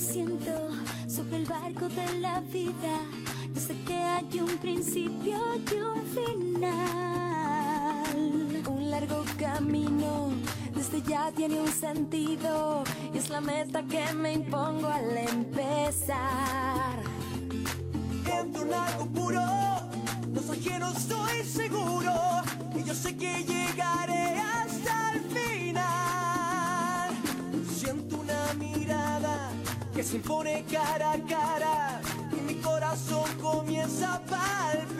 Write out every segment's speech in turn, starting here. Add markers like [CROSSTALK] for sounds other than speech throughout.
siento sobre el barco de la vida. Yo sé que hay un principio y un final. Un largo camino, desde ya tiene un sentido. Y es la meta que me impongo al empezar. Siento un algo puro, no soy quien no estoy seguro. Y yo sé que llegaré que se impone cara a cara. Y mi corazón comienza a palpitar.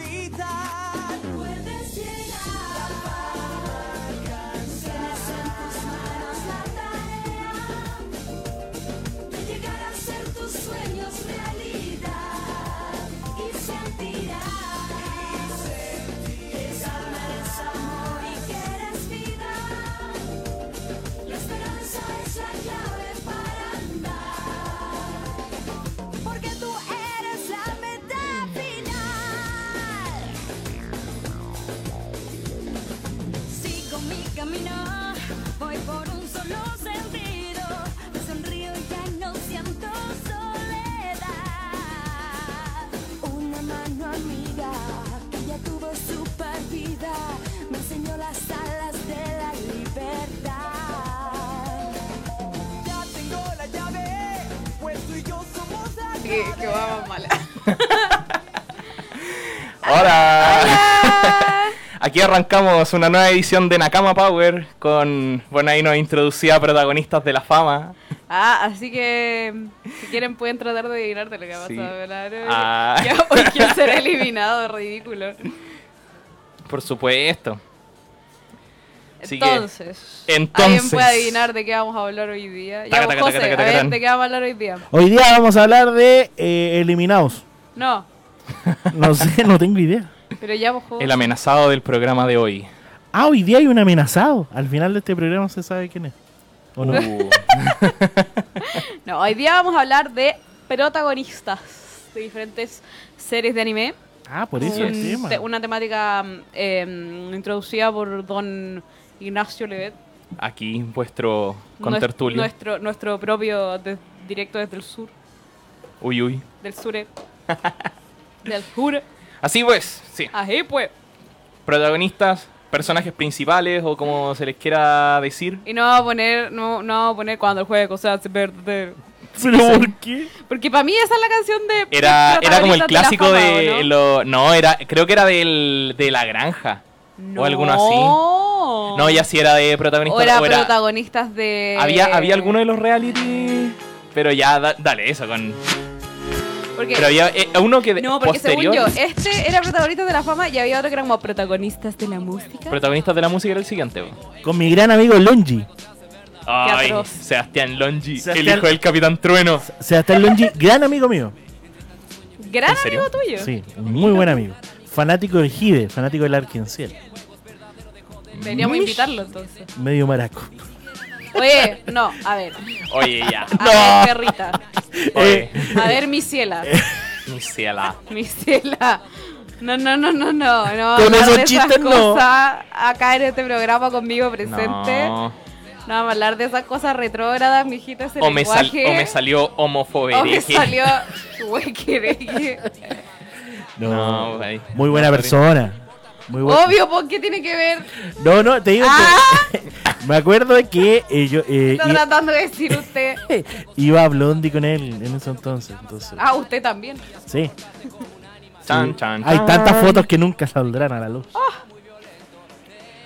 Que, vamos mala. [LAUGHS] Hola. Aquí arrancamos una nueva edición de Nakama Power con, bueno, ahí nos introducía a protagonistas de la fama. Ah, así que si quieren pueden tratar de adivinar de lo que ha Sí. pasado. ¿verdad? Ah. Ya, hoy quién será eliminado, ridículo. Por supuesto. Así que, Entonces, entonces. ¿alguien puede adivinar de qué vamos a hablar hoy día? Ya, Taca, vos, taca, José, taca, taca, a ver, taca. ¿de qué vamos a hablar hoy día? Hoy día vamos a hablar de eh, eliminados. No, [LAUGHS] No sé, no tengo idea. pero ya vos, José. El amenazado del programa de hoy. Ah, hoy día hay un amenazado. Al final de este programa se sabe quién es. ¿O no? Uh, [LAUGHS] No, hoy día vamos a hablar de protagonistas de diferentes series de anime. Ah, por eso el Un tema. te- una temática mm, eh, introducida por don Ignacio Levet. aquí vuestro contertulio. Nuestro, nuestro propio de- directo desde el sur, Uy, uy. del sure. [LAUGHS] del sur. Así pues, sí. Ahí pues. Protagonistas, personajes principales o como se les quiera decir. Y no vamos a poner, no, no vamos a poner cuando el juego se hace verdadero. [LAUGHS] ¿Pero por qué? Porque para mí esa es la canción de. Era, era como el clásico de, fama, ¿o lo no era creo que era del de la granja no? o alguno así. No. Ya sí era de protagonista O era o era- protagonistas de. había había alguno de los reality pero ya da- dale eso con Porque, pero había eh, uno que no, porque posterior según yo, este era protagonista de la fama y había otro que era como protagonistas de la música. protagonistas de la música era el siguiente. Con mi gran amigo Longi. Ay. Sebastián Longi, el hijo del Capitán Trueno. Sebastián Longi, gran amigo mío. Gran amigo tuyo. Sí, muy buen amigo. Fanático del Gide, fanático del Arkenciel. Deberíamos Mish. invitarlo entonces. Medio maraco. Oye, no, a ver. Oye, ya. A ver, perrita. Oye, A ver, mi ciela. mi ciela. Mi ciela. No, no, no, no, no. no Con hablar esos de esas chistes, no. cosas acá en este programa conmigo presente. No, No. vamos a hablar de esas cosas retrógradas, mijito, ese O me, sal- lenguaje. o me salió homofobia. O me salió. No, No, güey. muy buena No, persona. Muy. Obvio, ¿por qué tiene que ver? No, no, te digo Ah. que. [LAUGHS] me acuerdo de que eh, yo eh, Está tratando de decir usted. [LAUGHS] iba a Blondie con él en ese entonces. entonces Ah, usted también. sí. Chan, chan, Hay chan. tantas fotos que nunca saldrán a la luz.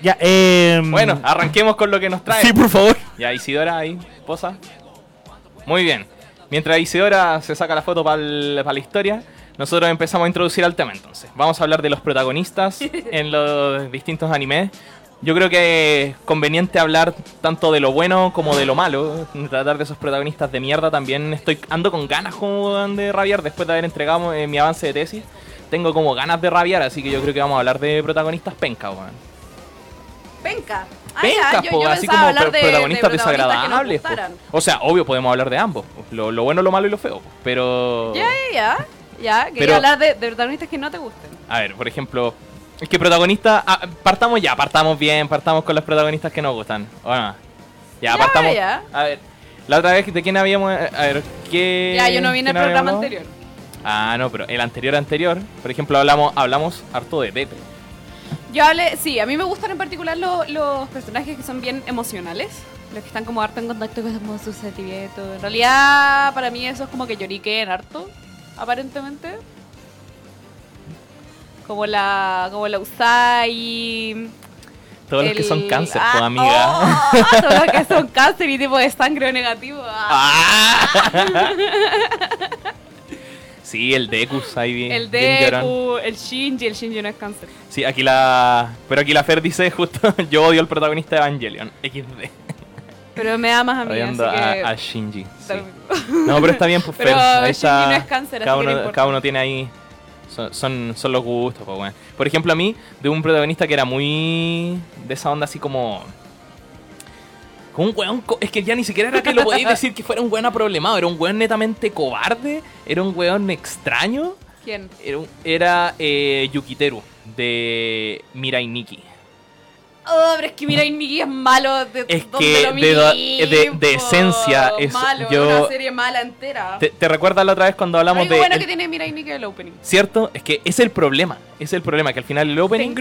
Ya, eh. Bueno, arranquemos con lo que nos trae. Sí, por favor. Ya, Isidora ahí, posa. Muy bien. Mientras Isidora se saca la foto para la historia, nosotros empezamos a introducir al tema entonces. Vamos a hablar de los protagonistas [LAUGHS] en los distintos animes. Yo creo que es conveniente hablar tanto de lo bueno como de lo malo. Tratar de esos protagonistas de mierda también. Estoy ando con ganas como de rabiar después de haber entregado eh, mi avance de tesis. Tengo como ganas de rabiar, así que yo creo que vamos a hablar de protagonistas penca, weón. Penca. Ah, Pencas, yo, po, yo así como pro- de, protagonistas de desagradables. O sea, obvio podemos hablar de ambos. po. Lo, lo bueno, lo malo y lo feo. po. Pero. Ya, ya, ya. Ya, quería Pero- hablar de, de protagonistas que no te gusten. A ver, por ejemplo. Es que protagonistas. ah, partamos ya, partamos bien, partamos con los protagonistas que nos gustan. ¿O no? Ya, Ya, partamos. ya. A ver. La otra vez, ¿de quién habíamos...? A ver, ¿qué...? Ya, yo no vi en el quién habíamos programa hablado? anterior. Ah, no, pero el anterior anterior, por ejemplo, hablamos hablamos harto de Pepe. Yo hablé, sí, a mí me gustan en particular lo- los personajes que son bien emocionales, los que están como harto en contacto con como sus sentimientos. En realidad, para mí eso es como que lloriquen harto, aparentemente. Como la, como la Usai. Todos los que son cáncer, ah, pues, amiga. oh, todos los que son cáncer y tipo de sangre negativo. ah. ¡Ah! sí, el Dekus ahí bien. el bien. Deku, el Shinji, el Shinji no es cáncer. Sí, aquí la. Pero aquí la Fer dice justo: [LAUGHS] Yo odio al protagonista de Evangelion. XD. Pero me da más a mí, así Odiando que... a, Shinji. sí. No, pero está bien, [LAUGHS] pues Pero Shinji no es cáncer, cada, uno, importa. cada uno tiene ahí. Son, son, son los gustos, pues, bueno. Por ejemplo, a mí, de un protagonista que era muy. de esa onda así como. Como un weón. Es que ya ni siquiera era que lo podéis [LAUGHS] decir que fuera un weón problemado. Era un weón netamente cobarde. Era un weón extraño. ¿Quién? Era eh, Yukiteru, de Mirai Nikki. Oh, pero es que mira, Nikki es malo de Es que lo de esencia es- malo, yo- una serie mala entera. ¿Te, te recuerdas la otra vez cuando hablamos de. bueno el- que tiene Nikki el opening. ¿Cierto? Es que es el problema. Es el problema, que al final el Te opening.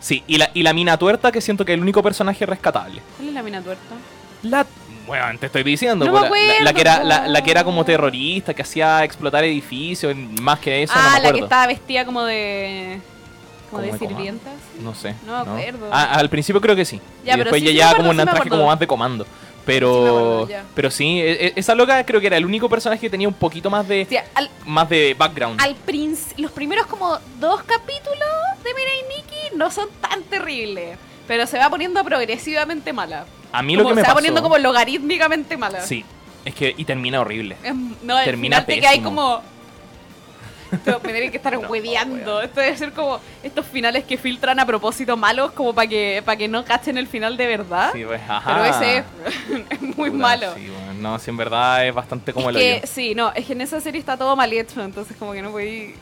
Sí, y la, y la mina tuerta que siento que es el único personaje rescatable. ¿Cuál es la mina tuerta? La. Bueno, te estoy diciendo. No pues, la- que acuerdo, era, la, la que era como terrorista, que hacía explotar edificios, más que eso, no ah, me la que acuerdo. estaba vestida como de. Como de sirvientas. No sé. No me acuerdo. Ah, al principio creo que sí. Ya, y después sí, ya sí llevaba como un sí traje como más de comando. Pero. Sí acuerdo, pero sí, e- esa loca creo que era el único personaje que tenía un poquito más de. Sí, al, Más de background. al los primeros como dos capítulos de Mirai Nikki no son tan terribles. Pero se va poniendo progresivamente mala. A mí Como lo que me se pasó. va poniendo como logarítmicamente mala. Sí. Es que. Y termina horrible. Es- no, Termina final que hay como. Esto me tienen que estar hueveando. Esto debe ser como estos finales que filtran a propósito malos, como para que, para que no cachen el final de verdad. Sí, pues, ajá. Pero ese es, [LAUGHS] es muy malo. Sí, bueno, no, sí, en verdad es bastante como es el que, hoyo. sí, no, es que en esa serie está todo mal hecho, entonces como que no voy...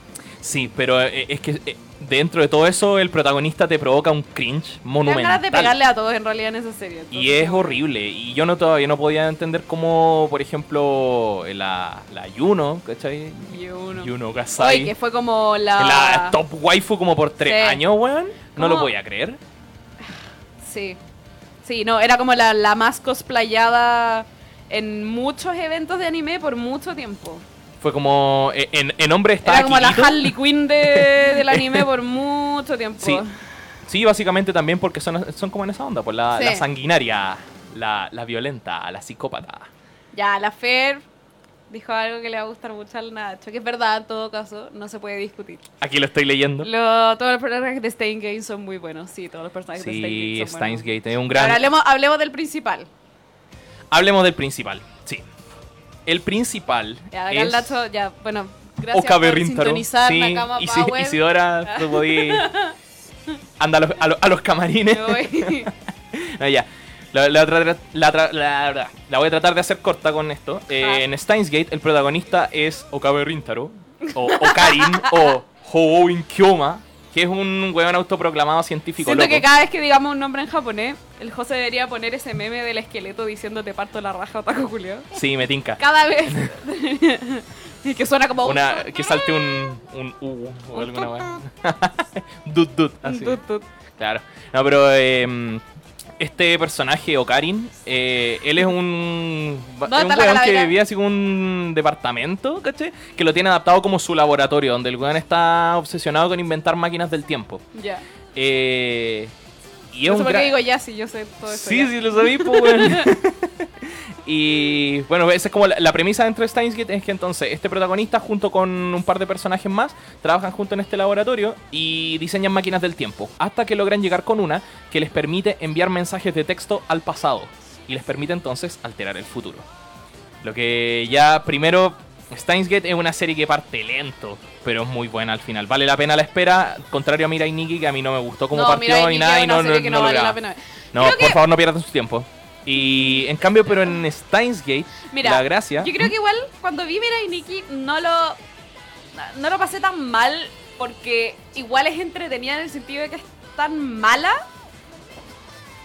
Sí, pero eh, es que eh, dentro de todo eso el protagonista te provoca un cringe monumental. ganas de pegarle a todos en realidad en esa serie. Y es horrible. Y yo no todavía no podía entender cómo, por ejemplo, la, la Yuno, ¿cachai? Y uno. Yuno Gasai. Oye, que fue como la... La top waifu como por tres Sí. años, weón. No lo ¿Cómo? voy a creer. Sí. Sí, no, era como la, la más cosplayada en muchos eventos de anime por mucho tiempo. Fue como. eh, En, en hombre Era como la. Harley Quinn de- del [LAUGHS] anime por mucho tiempo. Sí. Sí, básicamente también porque son, son como en esa onda, pues la, Sí. la sanguinaria, la, la violenta, la psicópata. Ya, la Fer dijo algo que le va a gustar mucho al Nacho, que es verdad en todo caso, no se puede discutir. Aquí lo estoy leyendo. Lo- todos los personajes de Steins Gate son muy buenos, sí, todos los personajes de Steins Gate son Steins buenos. Gate es un gran. Ahora hablemos, hablemos del principal. Hablemos del principal. El principal. Ya, es ya, bueno, gracias por sintonizar Sí, Nakama Isi- Power. Isidora, [LAUGHS] tú podías. Anda a los, a los- a los camarines. Me voy. [LAUGHS] No, ya. La, la la la- la- la voy a tratar de hacer corta con esto. Eh, Ah. En Steins Gate, el protagonista es Okabe Rintaro, o Okarin, o Hoouin Kyoma, que es un weón autoproclamado científico Siento loco. que cada vez que digamos un nombre en japonés, el José debería poner ese meme del esqueleto diciendo te parto la raja otaku Julio. Sí, me tinca. Cada vez. [LAUGHS] y que suena como Una, que salte un, un U o alguna weá. [LAUGHS] Dut dut, así. Tut, tut. Claro. No, pero eh, este personaje, Okarin, eh, él es un, ¿Dónde es un weón que vivía así como un departamento, ¿cachai? Que lo tiene adaptado como su laboratorio, donde el weón está obsesionado con inventar máquinas del tiempo. Ya. Eh, y No sé por qué digo ya si yo sé todo eso. Sí, ya. sí, lo sabí, pues, weón. [LAUGHS] Y bueno, esa es como la, la premisa dentro de Steins Gate, es que entonces este protagonista junto con un par de personajes más trabajan junto en este laboratorio y diseñan máquinas del tiempo, hasta que logran llegar con una que les permite enviar mensajes de texto al pasado y les permite entonces alterar el futuro. Lo que ya primero Steins Gate es una serie que parte lento, pero es muy buena al final. Vale la pena la espera, contrario a Mirai Nikki que a mí no me gustó como no, partió mira, ni nada y no, no, no, no vale lograba. la pena. No, por que- favor no pierdan su tiempo. Y en cambio, pero en Steins Gate, Mira, la gracia. Yo creo que igual cuando vi Mirai Nikki no lo no lo pasé tan mal porque igual es entretenida en el sentido de que es tan mala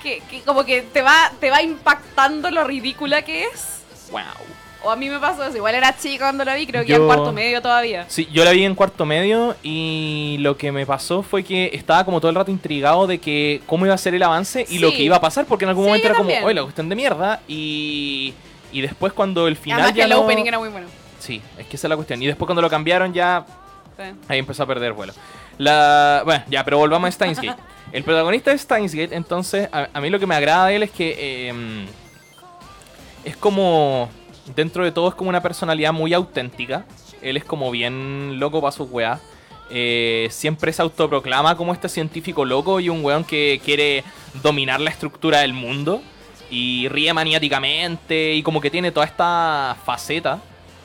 que, que como que te va te va impactando lo ridícula que es. Wow. O a mí me pasó eso. Igual era chica cuando la vi, creo que Yo- en cuarto medio todavía. Sí, yo la vi en cuarto medio y lo que me pasó fue que estaba como todo el rato intrigado de que cómo iba a ser el avance y lo que iba a pasar, porque en algún Sí, momento era como, oye, la cuestión de mierda, y, y después cuando el final Además que ya el no- opening era muy bueno. Sí, es que esa es la cuestión. Y después cuando lo cambiaron ya Sí. Ahí empezó a perder vuelo. La... Bueno, ya, pero volvamos a Steins Gate. [LAUGHS] El protagonista de Steins Gate, entonces, a, a mí lo que me agrada de él es que eh, es como, dentro de todo, es como una personalidad muy auténtica. Él es como bien loco para sus weas. Eh, siempre se autoproclama como este científico loco y un weón que quiere dominar la estructura del mundo. Y ríe maniáticamente y como que tiene toda esta faceta.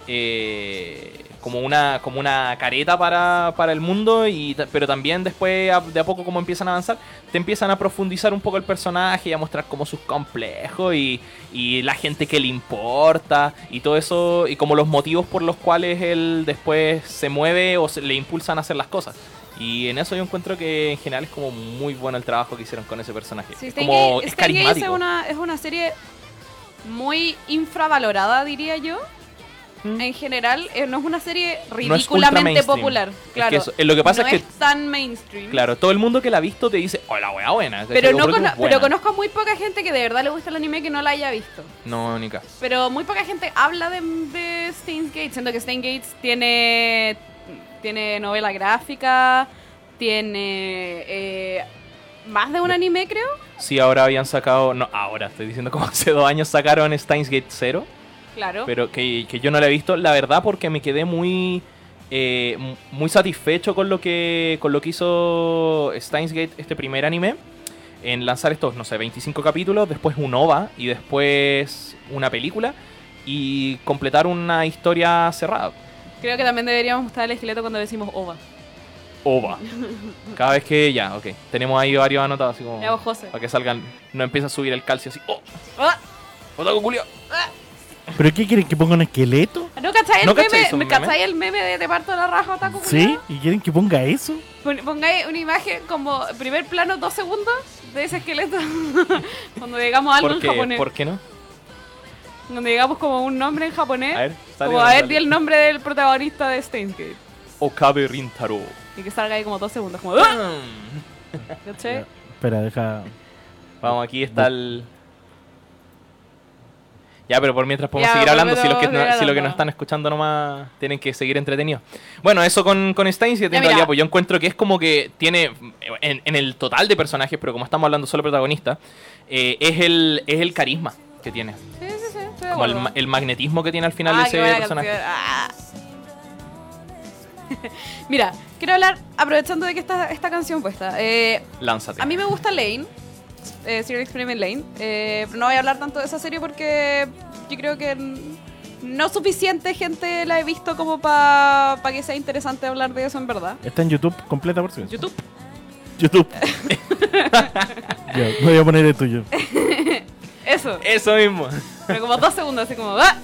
eh, como una, como una careta para, para el mundo, y, pero también después de a poco como empiezan a avanzar, te empiezan a profundizar un poco el personaje y a mostrar como sus complejos y, y la gente que le importa y todo eso, y como los motivos por los cuales él después se mueve o se- le impulsan a hacer las cosas. Y en eso yo encuentro que en general es como muy bueno el trabajo que hicieron con ese personaje. Sí, es como es Gate es carismático. una, es una serie muy infravalorada, diría yo. Mm. En general, eh, no es una serie ridículamente popular. Es que Claro. eso- lo que pasa no es que- tan mainstream. Claro, todo el mundo que la ha visto te dice, oh, la wea buena. Pero, no cono- es buena". pero conozco muy poca gente que de verdad le gusta el anime que no la haya visto. No, ni caso. Pero muy poca gente habla de, de Steins Gate, siendo que Steins Gate tiene, tiene novela gráfica, tiene eh, más de un anime, creo. Sí, ahora habían sacado, no, ahora estoy diciendo como hace dos años sacaron Steins Gate 0, Claro. pero que, que yo no la he visto, la verdad, porque me quedé muy eh, muy satisfecho con lo que con lo que hizo Steins Gate, este primer anime, en lanzar estos, no sé, 25 capítulos, después un OVA y después una película y completar una historia cerrada. Creo que también deberíamos mostrar el esqueleto cuando decimos OVA. OVA. Cada vez que ya, ok. Tenemos ahí varios anotados así como. Para que salgan. No empieza a subir el calcio así. ¡Oh! ¡Ah! ¡Otaku culiao! ¿Pero qué quieren que ponga un esqueleto? ¿No cacháis el, ¿No meme? cacháis el meme de Te parto la raja, Otaku? ¿Sí? ¿Y quieren que ponga eso? Pon- Pongáis una imagen como primer plano, dos segundos de ese esqueleto. [LAUGHS] Cuando digamos algo ¿Por en japonés. ¿Por qué no? Cuando digamos como un nombre en japonés. A ver, sale como a ver, di el nombre del protagonista de Steins Gate. Okabe Rintaro. Y que salga ahí como dos segundos. Como, ¡Ah! ¿Cachai? Ya, Espera, deja. Vamos, aquí está el. Ya, pero por mientras podemos Ya, seguir hablando. Si los, que, no- si los que nos están escuchando nomás tienen que seguir entretenidos. Bueno, eso con, con Steins Ya, en realidad, pues yo encuentro que es como que tiene. En, en el total de personajes, pero como estamos hablando solo protagonista, eh, es, el, es el carisma que tiene. Sí, sí, sí. Estoy Como el, el magnetismo que tiene al final Ah, de qué ese personaje. Ah. [LAUGHS] Mira, quiero hablar, aprovechando de que está esta canción puesta. Eh, Lánzate. a mí me gusta Lane, eh, Serial Experiment Lane. eh, no voy a hablar tanto de esa serie porque yo creo que no suficiente gente la he visto como para que sea interesante hablar de eso en verdad. Está en YouTube completa por si acaso. YouTube. [LAUGHS] YouTube. [LAUGHS] me voy a poner el tuyo. [LAUGHS] Eso. Eso mismo. Pero como dos segundos, así como. ¡ah!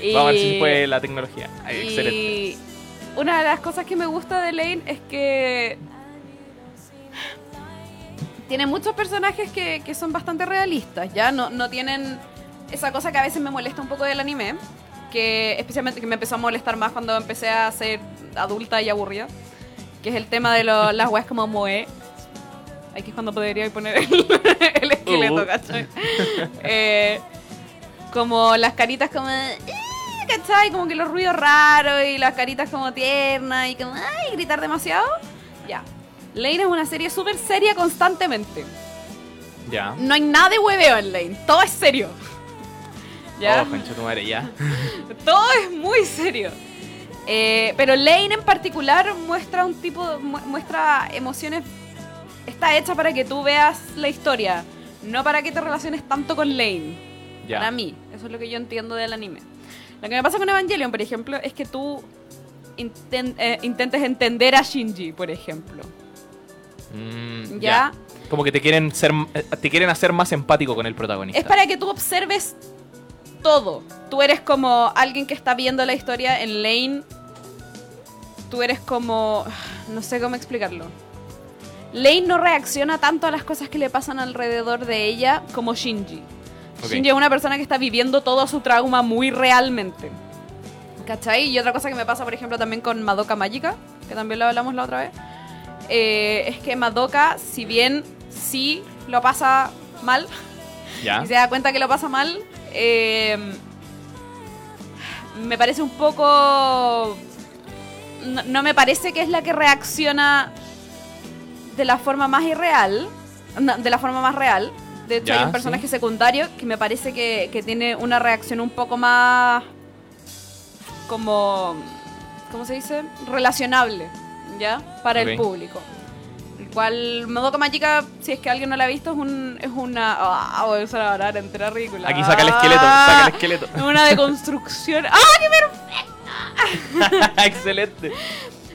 Y- Vamos a ver si puede la tecnología. Ay, Y Excelente. una de las cosas que me gusta de Lane es que tiene muchos personajes que, que son bastante realistas, ¿ya? No, no tienen esa cosa que a veces me molesta un poco del anime, que especialmente que me empezó a molestar más cuando empecé a ser adulta y aburrida, que es el tema de lo- las weas como Moe. Aquí es cuando podría poner el, [LAUGHS] el esqueleto, Uh. ¿cachai? Eh, como las caritas como... "Eh", ¿Cachai? Como que los ruidos raros y las caritas como tiernas y como... ¡Ay! Gritar demasiado. Ya. Lane es una serie súper seria constantemente. Ya. No hay nada de hueveo en Lane. Todo es serio. ¿Ya? Oh, concha tu madre, ya. [LAUGHS] Todo es muy serio. Eh, pero Lane en particular muestra un tipo, mu- muestra emociones. Está hecha para que tú veas la historia, no para que te relaciones tanto con Lane. Ya. Para mí, eso es lo que yo entiendo del anime. Lo que me pasa con Evangelion, por ejemplo, es que tú inten- eh, intentes entender a Shinji, por ejemplo. Mm, ¿Ya? Como que te quieren ser eh, te quieren hacer más empático con el protagonista. Es para que tú observes todo. Tú eres como alguien que está viendo la historia en Lane. Tú eres como... [SIGHS] No sé cómo explicarlo. Lane no reacciona tanto a las cosas que le pasan alrededor de ella como Shinji. Ok. Shinji es una persona que está viviendo todo su trauma muy realmente. ¿Cachai? Y otra cosa que me pasa, por ejemplo, también con Madoka Mágica, que también lo hablamos la otra vez, eh, es que Madoka, si bien sí lo pasa mal, Ya. y se da cuenta que lo pasa mal, eh, me parece un poco... No, no me parece que es la que reacciona de la forma más irreal, no, de la forma más real. De hecho, Ya, hay un personaje sí. secundario que me parece que, que tiene una reacción un poco más como, ¿cómo se dice? Relacionable, ¿ya? Para el público. El cual, Madoka Mágica, si es que alguien no la ha visto, es, un, es una... Ah, voy a usar la palabra entera ridícula. Aquí saca el esqueleto, saca el esqueleto. Es [LAUGHS] una deconstrucción. ¡Ah, qué perfecto! [LAUGHS] Excelente.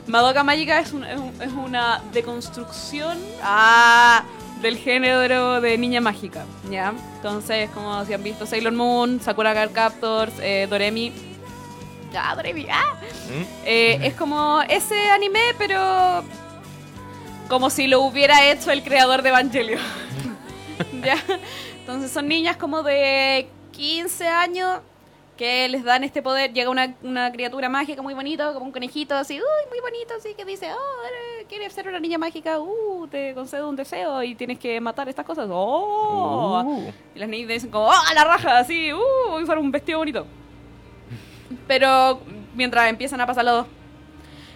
Madoka un- es un- es una deconstrucción ah, del género de niña mágica, ¿ya? Entonces, como si han visto Sailor Moon, Sakura Card Captors, eh, Doremi. Doremi, ah. Mm. Eh, es como ese anime, pero como si lo hubiera hecho el creador de Evangelion. [LAUGHS] ¿Ya? Entonces son niñas como de 15 años que les dan este poder. Llega una, una criatura mágica muy bonito, como un conejito así, uy, muy bonito, así que dice, oh, eres- quieres ser una niña mágica, uh, te concedo un deseo y tienes que matar estas cosas. Oh. Uh. Y las niñas dicen como, ¡oh, a la raja! Así, ¡uh! Voy a usar un vestido bonito. Pero mientras empiezan a pasar los dos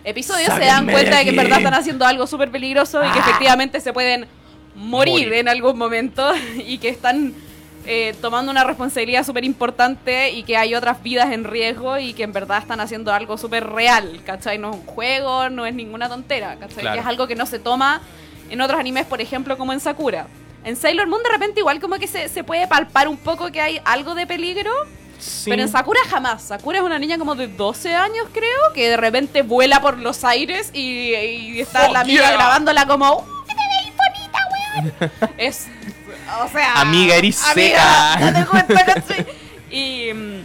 episodios, se dan Sáquenme cuenta de de que en verdad están haciendo algo súper peligroso y que efectivamente se pueden morir, Morir. en algún momento [LAUGHS] y que están eh, tomando una responsabilidad súper importante y que hay otras vidas en riesgo y que en verdad están haciendo algo súper real, ¿cachai? No es un juego, no es ninguna tontera, ¿cachai? Claro. Que es algo que no se toma en otros animes, por ejemplo, como en Sakura. En Sailor Moon de repente igual como que se, se puede palpar un poco que hay algo de peligro, Sí. pero en Sakura jamás. Sakura es una niña como de 12 años, creo, que de repente vuela por los aires y, y está la amiga yeah. grabándola como, ¡Uh, que te veis bonita, weón! [LAUGHS] es, o sea... Amiga, eres amiga, seca. date cuenta, ¿cachai? Y, mm,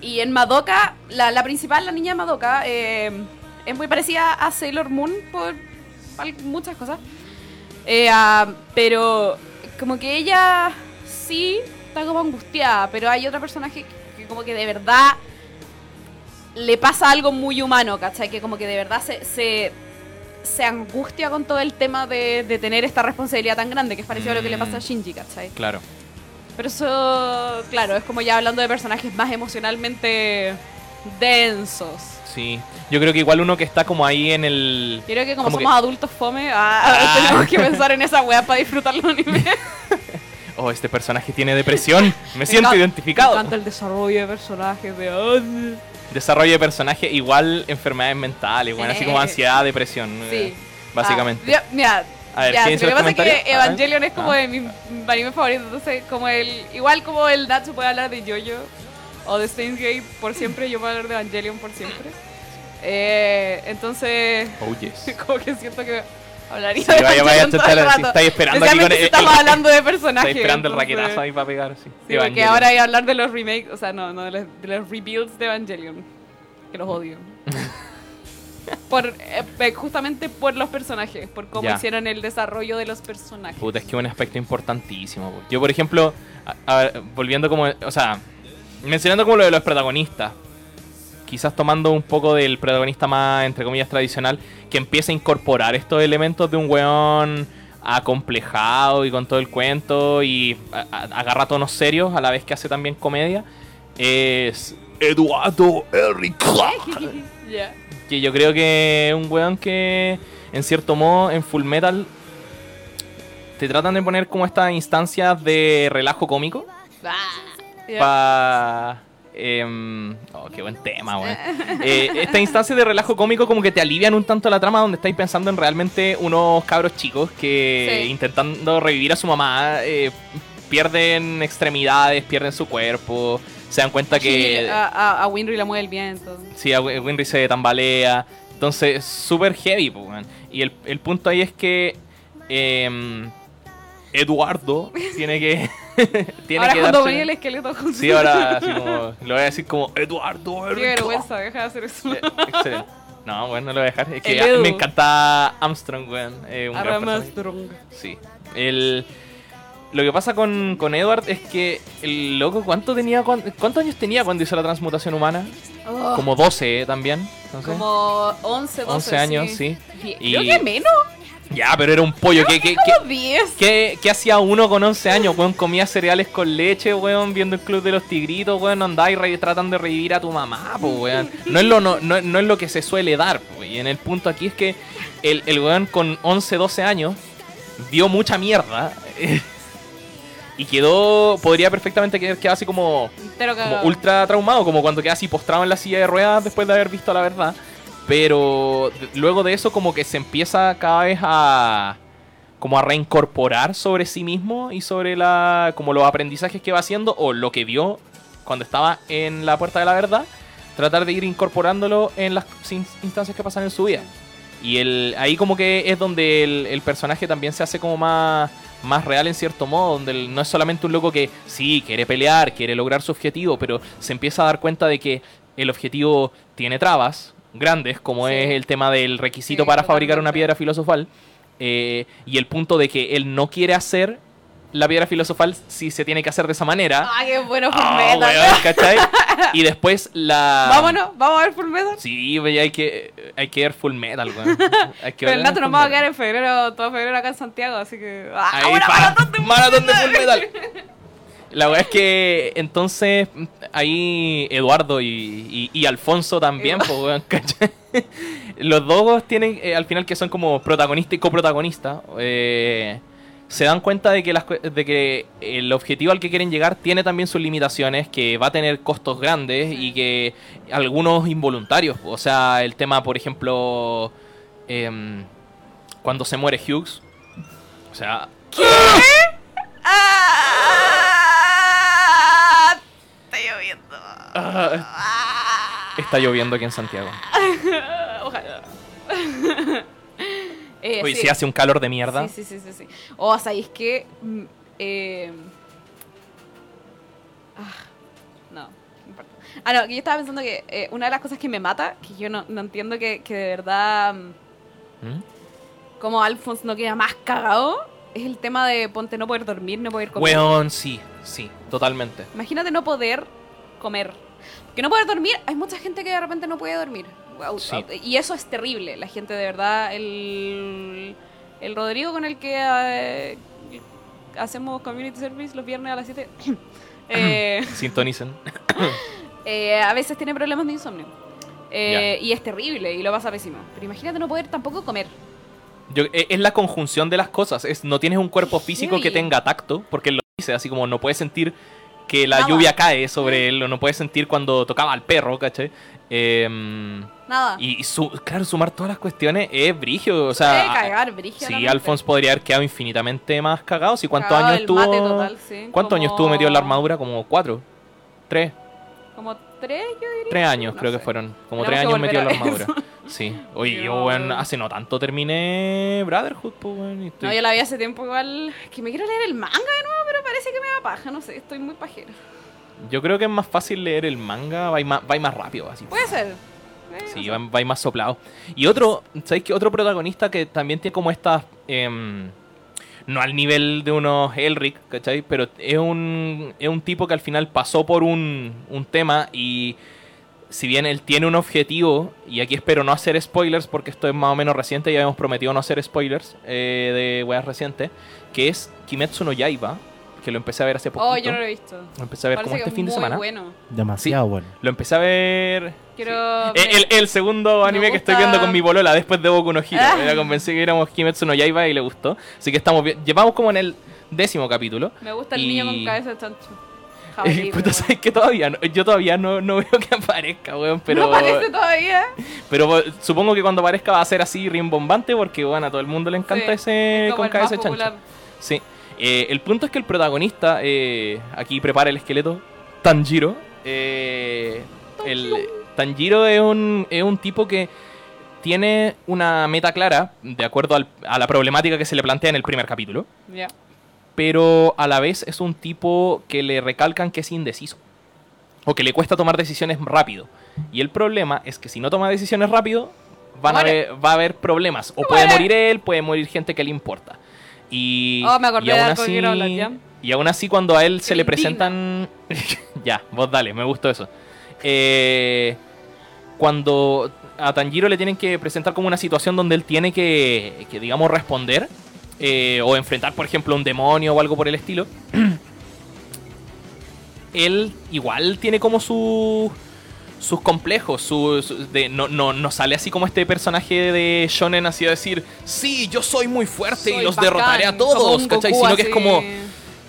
y en Madoka, la, la principal, la niña Madoka, eh, es muy parecida a Sailor Moon por muchas cosas. Eh, ah, pero como que ella sí está como angustiada, pero hay otro personaje que como que de verdad le pasa algo muy humano, ¿cachai? Que como que de verdad se, se, se angustia con todo el tema de, de tener esta responsabilidad tan grande, que es parecido a lo que le pasa a Shinji, ¿cachai? Claro. Pero eso, claro, es como ya hablando de personajes más emocionalmente densos. Sí. Yo creo que igual uno que está como ahí en el. Yo creo que como, Como somos que- adultos fome, ah, Ah. [LAUGHS] tenemos que pensar en esa weá para disfrutar los animes. [LAUGHS] Oh, este personaje tiene depresión. [LAUGHS] Me siento identificado. Me encanta el desarrollo de personajes de... Desarrollo de personaje, igual enfermedades mentales, bueno, así como ansiedad, depresión. Sí. eh, básicamente. Ah, mira, A ver, ya, ¿quién si hizo lo que pasa es que? Evangelion es como Ah. de mis animes favoritos, entonces como el... Igual como el Natsu puede hablar de Jojo o de Steins Gate por siempre, yo puedo hablar de Evangelion por siempre. Eh, entonces, Oh, yes. [LAUGHS] como que siento que hablaría Sí, de vaya, vaya, todo el rato. estáis esperando aquí con el- si estamos el- hablando de [LAUGHS] personajes. Estoy esperando el entonces- raquetazo ahí para pegar, sí. Sí, porque ahora hay que hablar de los remakes, o sea, no, no de los, de los rebuilds de Evangelion, que los odio. [LAUGHS] por, eh, eh, justamente por los personajes, por cómo Ya. hicieron el desarrollo de los personajes. Puta, es que un aspecto importantísimo. po. Yo, por ejemplo, a- a volviendo como, o sea, mencionando como lo de los protagonistas, quizás tomando un poco del protagonista más, entre comillas, tradicional, que empieza a incorporar estos elementos de un weón acomplejado y con todo el cuento y a- a- agarra tonos serios a la vez que hace también comedia, es Eduardo. [LAUGHS] Ya. Que yo creo que es un weón que, en cierto modo, en Full Metal, te tratan de poner como estas instancias de relajo cómico. Ah. Pa... em, oh, qué buen tema, weón. Eh, estas instancias de relajo cómico como que te alivian un tanto la trama donde estáis pensando en realmente unos cabros chicos que Sí. intentando revivir a su mamá eh, pierden extremidades, pierden su cuerpo, se dan cuenta que... Sí, a, a, a Winry le mueve el viento. Sí, a Win- Winry se tambalea. Entonces, súper heavy, weón. Y el, el punto ahí es que em, Eduardo tiene que. [LAUGHS] tiene ahora que cuando darse- venía el esqueleto con Sí, ahora [LAUGHS] así como. Lo voy a decir como Eduardo. Qué vergüenza, deja de hacer eso. Clark". Eh, excelente. No, bueno, no lo voy a dejar. Es que a- me encanta Armstrong, weón. eh, un gran personaje. Armstrong. Sí. El. Lo que pasa con, con Edward es que el loco, ¿cuánto tenía, cuán- ¿cuántos años tenía cuando hizo la transmutación humana? Oh, Como 12 eh, también. no sé. como 11, 12. 11 años, sí. Y- Y- Creo que menos. Ya, pero era un pollo. ¿Qué, qué, qué, [LAUGHS] Como 10. qué- qué hacía uno con 11 años? Weón, comía cereales con leche, weón, viendo el Club de los Tigritos, weón, andaba y tratando de revivir a tu mamá, pues, weón. No es lo, no, no- no es lo que se suele dar, po, Y en el punto aquí es que el, el weón con 11, 12 años vio mucha mierda. [LAUGHS] y quedó, podría perfectamente quedar, quedar así como como ultra traumado, como cuando queda así postrado en la silla de ruedas después de haber visto la verdad. Pero luego de eso como que se empieza cada vez a como a reincorporar sobre sí mismo y sobre la como los aprendizajes que va haciendo o lo que vio cuando estaba en la puerta de la verdad, tratar de ir incorporándolo en las in- instancias que pasan en su vida. Y el, ahí como que es donde el, personaje también se hace como más, más real en cierto modo, donde no es solamente un loco que sí, quiere pelear, quiere lograr su objetivo, pero se empieza a dar cuenta de que el objetivo tiene trabas grandes, como Sí. es el tema del requisito Sí, para fabricar una piedra filosofal, eh, y el punto de que él no quiere hacer la piedra filosofal si se tiene que hacer de esa manera. Ah, qué bueno Ah, Fullmetal. weón, ¿cachai? [LAUGHS] Y después la... Vámonos, vamos a ver Fullmetal. Sí, pues, hay que, hay que ver Full Metal, weón. [LAUGHS] Hay que Pero el Nato nos Full va a Metal. quedar en febrero, todo febrero acá en Santiago, así que. ¡Ah, Ahí, maratón de maratón de Full Metal. La verdad es que entonces ahí Eduardo y, y- y Alfonso también, pues, weón, [LAUGHS] ¿cachai? Los dos tienen, eh, al final que son como protagonista y coprotagonista, eh, se dan cuenta de que, las, de que el objetivo al que quieren llegar tiene también sus limitaciones, que va a tener costos grandes y que algunos involuntarios. O sea, el tema, por ejemplo, em, cuando se muere Hughes. O sea, ¡Ah! Está lloviendo. ah, está lloviendo aquí en Santiago. [LAUGHS] Ojalá. [LAUGHS] Eh, Oye, sí. si hace un calor de mierda. Sí, sí, sí, sí, sí. O sabéis que. mm, eh, ah, no, no importa. Ah, no, que yo estaba pensando que eh, una de las cosas que me mata, que yo no, no entiendo que, que de verdad. mm, ¿Mm? Como Alphonse no queda más cagado, es el tema de ponte no poder dormir, no poder comer. Weón, sí, sí, totalmente. Imagínate no poder comer. Que no poder dormir, hay mucha gente que de repente no puede dormir. Sí. Y eso es terrible. La gente de verdad, el, el Rodrigo con el que eh, hacemos community service los viernes a las 7, [COUGHS] eh, [COUGHS] Sintonicen. [COUGHS] eh, a veces tiene problemas de insomnio. Eh, y es terrible y lo pasa pésimo. Pero imagínate no poder tampoco comer. Yo- e- es la conjunción de las cosas. Es, no tienes un cuerpo físico que tenga tacto, porque él lo dice, así como no puedes sentir que la Nada. lluvia cae sobre él, o no puedes sentir cuando tocaba al perro, ¿cachai? Em, Nada. y su- claro, sumar todas las cuestiones es brigio. O sea, Puede cagar. Sí, Alphonse podría haber quedado infinitamente más cagado. ¿Y cuántos Cagado años estuvo? mate total, sí, ¿Cuántos años estuvo metido en la armadura? Como cuatro, tres, Como tres, yo diría. tres años No creo que fueron. Como Tenemos tres que años metido en la armadura. [LAUGHS] Sí. Oye, yo, Yo- weón, hace no tanto terminé Brotherhood, pues, y estoy- No, yo la vi hace tiempo igual. Que me quiero leer el manga de nuevo, pero parece que me da paja. No sé, estoy muy pajera. Yo creo que es más fácil leer el manga, va más, va más rápido, así. Puede ser. Eh, Sí, no va, sé. va ir más soplado. Y otro, ¿sabéis qué? Otro protagonista que también tiene como estas. em, no al nivel de unos Elric, ¿cachai? Pero es un, es un tipo que al final pasó por un, un tema y. Si bien él tiene un objetivo, y aquí espero no hacer spoilers porque esto es más o menos reciente, ya hemos prometido no hacer spoilers eh, de weas recientes, que es Kimetsu no Yaiba, que lo empecé a ver hace poquito. Oh, yo no lo he visto. Lo empecé a ver Parece como este es fin de semana. bueno. Demasiado bueno. Lo empecé a ver Quiero. el, el segundo Me anime que estoy viendo con mi bolola después de Boku no Hero. Ah. La convencí que éramos Kimetsu no Yaiba y le gustó. Así que estamos bien. Llevamos como en el décimo capítulo. Me gusta el y- niño con cabeza de chancho. [LAUGHS] Eh, puta, ¿sabes que todavía no- Yo todavía no, no veo que [LAUGHS] aparezca, weón. Pero, No aparece todavía. pero supongo que cuando aparezca va a ser así rimbombante porque, bueno, a todo el mundo le encanta Sí, ese es como con el cabeza chancho. popular. Sí. Eh, el punto es que el protagonista, eh, aquí prepara el esqueleto, Tanjiro. eh, el, Tanjiro es un, es un tipo que tiene una meta clara, de acuerdo al- a la problemática que se le plantea en el primer capítulo, Ya. pero a la vez es un tipo que le recalcan que es indeciso, o que le cuesta tomar decisiones rápido. Y el problema es que si no toma decisiones rápido, van a haber, va a haber problemas. O puede morir él, puede morir gente que le importa. Y, Oh, me acordé y de aún que así, quiero hablar, ¿ya? Y aún así cuando a él se le presentan... [LAUGHS] ya, vos dale, me gustó eso. Eh, cuando a Tanjiro le tienen que presentar como una situación donde él tiene que, que, digamos, responder eh, o enfrentar, por ejemplo, un demonio o algo por el estilo, [CLEARS THROAT] él igual tiene como su, sus complejos, su, su- de, no, no, no sale así como este personaje de Shonen así a decir, sí, yo soy muy fuerte y los bacán, derrotaré a todos, ¿cachai? Goku Sino que es como,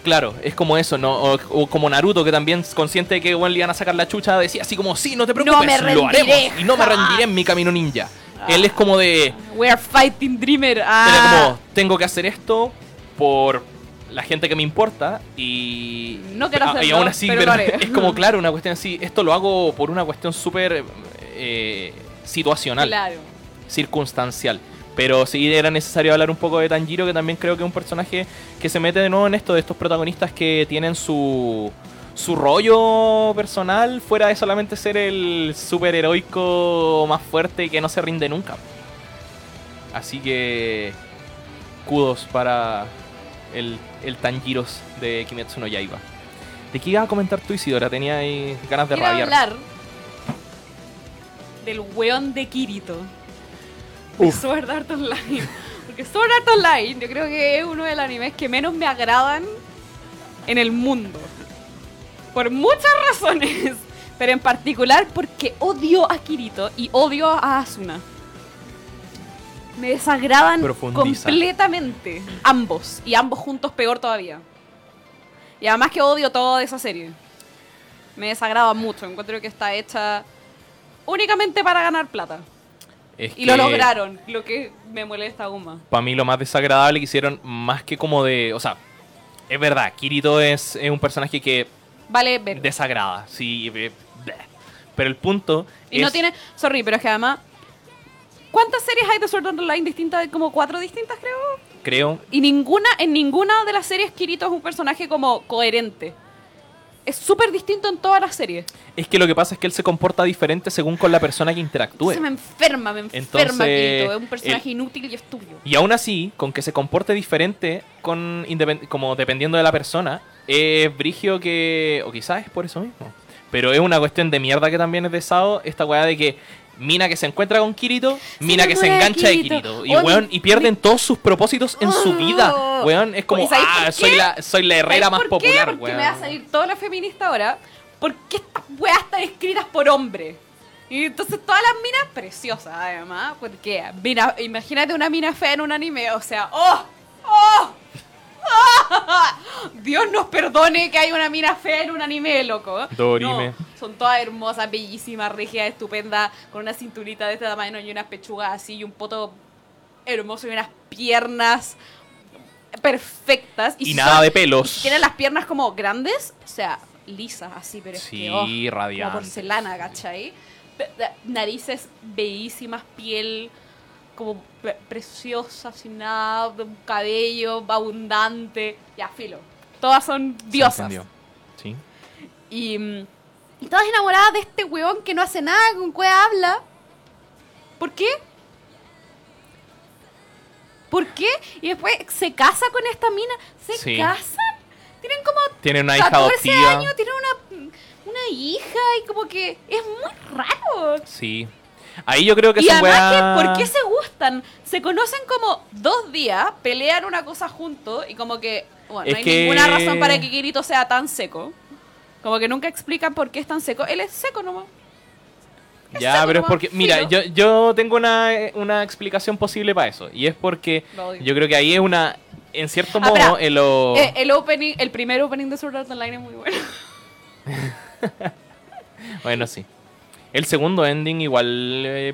claro, es como eso, ¿no? O, o como Naruto que también es consciente de que bueno, le iban a sacar la chucha, decía así como, sí, no te preocupes, me lo haremos y no me jamás". rendiré en mi camino ninja. Él es como de, We are fighting Dreamer. era Ah, como, tengo que hacer esto por la gente que me importa y... No quiero Ah, Y hacerlo, aún así, pero pero lo haré. [LAUGHS] es como, claro, una cuestión así, esto lo hago por una cuestión súper eh, situacional, claro. circunstancial. Pero sí era necesario hablar un poco de Tanjiro, que también creo que es un personaje que se mete de nuevo en esto de estos protagonistas que tienen su, su rollo personal fuera de solamente ser el superheroico más fuerte y que no se rinde nunca. Así que kudos para el, el Tanjiros de Kimetsu no Yaiba. ¿De qué ibas a comentar tú, Isidora? Tenía ahí ganas de Quiero rabiar. hablar del weón de Kirito. De. Sword Art Online. Porque Sword Art Online yo creo que es uno de los animes que menos me agradan en el mundo. Por muchas razones. [LAUGHS] Pero en particular porque odio a Kirito y odio a Asuna. Me desagradan completamente. Ambos. Y ambos juntos peor todavía. Y además que odio toda esa serie. Me desagrada mucho. Encuentro que está hecha únicamente para ganar plata. Es Y lo lograron, lo que me molesta aún más. para mí lo más desagradable que hicieron, más que como de. O sea, es verdad, Kirito es, es un personaje que Vale desagrada. Sí, eh, bleh. pero el punto. Y no tiene. Sorry, pero es que además. ¿Cuántas series hay de Sword Art Online distintas? Como cuatro distintas, creo. Creo. Y ninguna, en ninguna de las series Kirito es un personaje como coherente. Es súper distinto en todas las series. Es que lo que pasa es que él se comporta diferente según con la persona que interactúe. Se me enferma, me enferma Entonces, Kirito. Es un personaje el- inútil y estúpido. Y aún así, con que se comporte diferente, con como dependiendo de la persona, es brigio que. O quizás es por eso mismo. Pero es una cuestión de mierda que también es de Sao, esta weá de que. Mina que se encuentra con Kirito, mina que se engancha de Kirito. Y, weón, y pierden todos sus propósitos en su Oh. vida. Weón, es como, ¿Y sabéis ah, soy la, soy la herrera ¿Sabes más por qué? popular, Porque weón. me va a salir toda la feminista ahora. ¿Por qué estas weas están escritas por hombres? Y entonces todas las minas preciosas, además. Porque, mira, imagínate una mina fea en un anime. O sea, ¡oh! ¡oh! ¡Ah! [LAUGHS] Dios nos perdone que hay una mina fea en un anime, loco. Dorime. No, son todas hermosas, bellísimas, regias, estupendas, con una cinturita de este tamaño y unas pechugas así y un poto hermoso y unas piernas perfectas. Y nada son- de pelos. y tienen las piernas como grandes, o sea, lisas así, pero es Sí, que, oh, como porcelana, ¿cachai? Narices bellísimas, piel como pre- preciosa, sin nada, un cabello abundante, ya, filo. Todas son diosas. Sí. Y, mm, y todas enamoradas de este weón que no hace nada, con que habla. ¿Por qué? ¿Por qué? Y después se casa con esta mina. ¿Se Sí. casan? Tienen como Tiene una hija 14 adoptiva. años, tienen una, una hija y como que es muy raro. Sí. Ahí yo creo que Y son además, weas- que, ¿por qué se gustan? Se conocen como dos días, pelean una cosa juntos y como que, bueno, Es no hay que- ninguna razón para que Kirito sea tan seco. Como que nunca explican por qué es tan seco. Él es seco nomás. Ya, seco pero es porque, mira, yo, yo tengo una, una explicación posible para eso. Y es porque yo creo que ahí es una, en cierto Ah, modo, en lo... Eh, el opening, el primer opening de Sword Art Online es muy bueno. [LAUGHS] Bueno, sí. El segundo ending igual eh,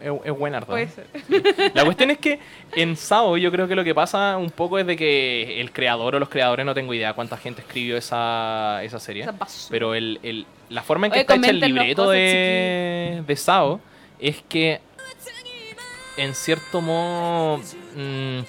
es, es buen harto. Puede ser. [LAUGHS] La cuestión es que en Sao yo creo que lo que pasa un poco es de que el creador o los creadores, no tengo idea cuánta gente escribió esa, esa serie, Esa pero el, el- la forma en que Oye, está hecha el libreto de, de Sao es que en cierto modo mm,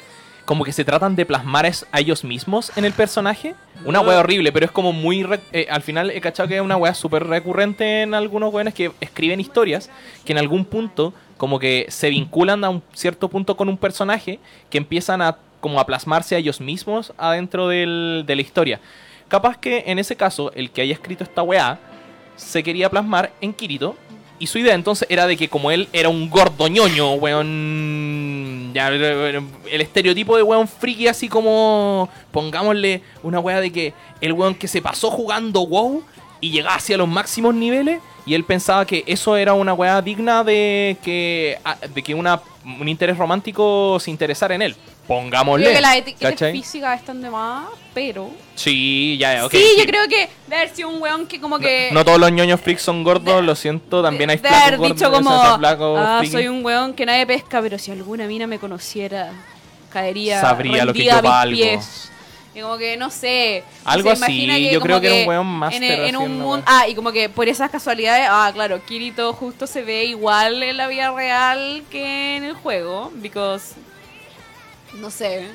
como que se tratan de plasmar a ellos mismos en el personaje. Una wea horrible, pero es como muy... eh, al final he cachado que es una wea súper recurrente en algunos weones que escriben historias que en algún punto como que se vinculan a un cierto punto con un personaje que empiezan a como a plasmarse a ellos mismos adentro del- de la historia. Capaz que en ese caso, el que haya escrito esta weá se quería plasmar en Kirito. Y su idea entonces era de que como él era un gordo ñoño, weón... el estereotipo de weón friki así como... Pongámosle una weá de que el weón que se pasó jugando WoW y llegaba hacia los máximos niveles y él pensaba que eso era una weá digna de que, a- de que una, un interés romántico se interesara en él. Pongámosle. Creo que las etiquetas físicas están de más, pero... Sí, ya, ok. sí, yo creo que de haber sido un weón que como que... No, no todos los ñoños freaks son gordos, lo siento, también hay de haber gordos, dicho como, flacos ah, soy un weón que nadie pesca, pero si alguna mina me conociera, caería Sabría lo que yo valgo. pies. Y como que, no sé. Algo se así, yo creo que era un weón máster En, en un mundo, ah, y como que por esas casualidades, ah, claro, Kirito justo se ve igual en la vida real que en el juego, because, no sé.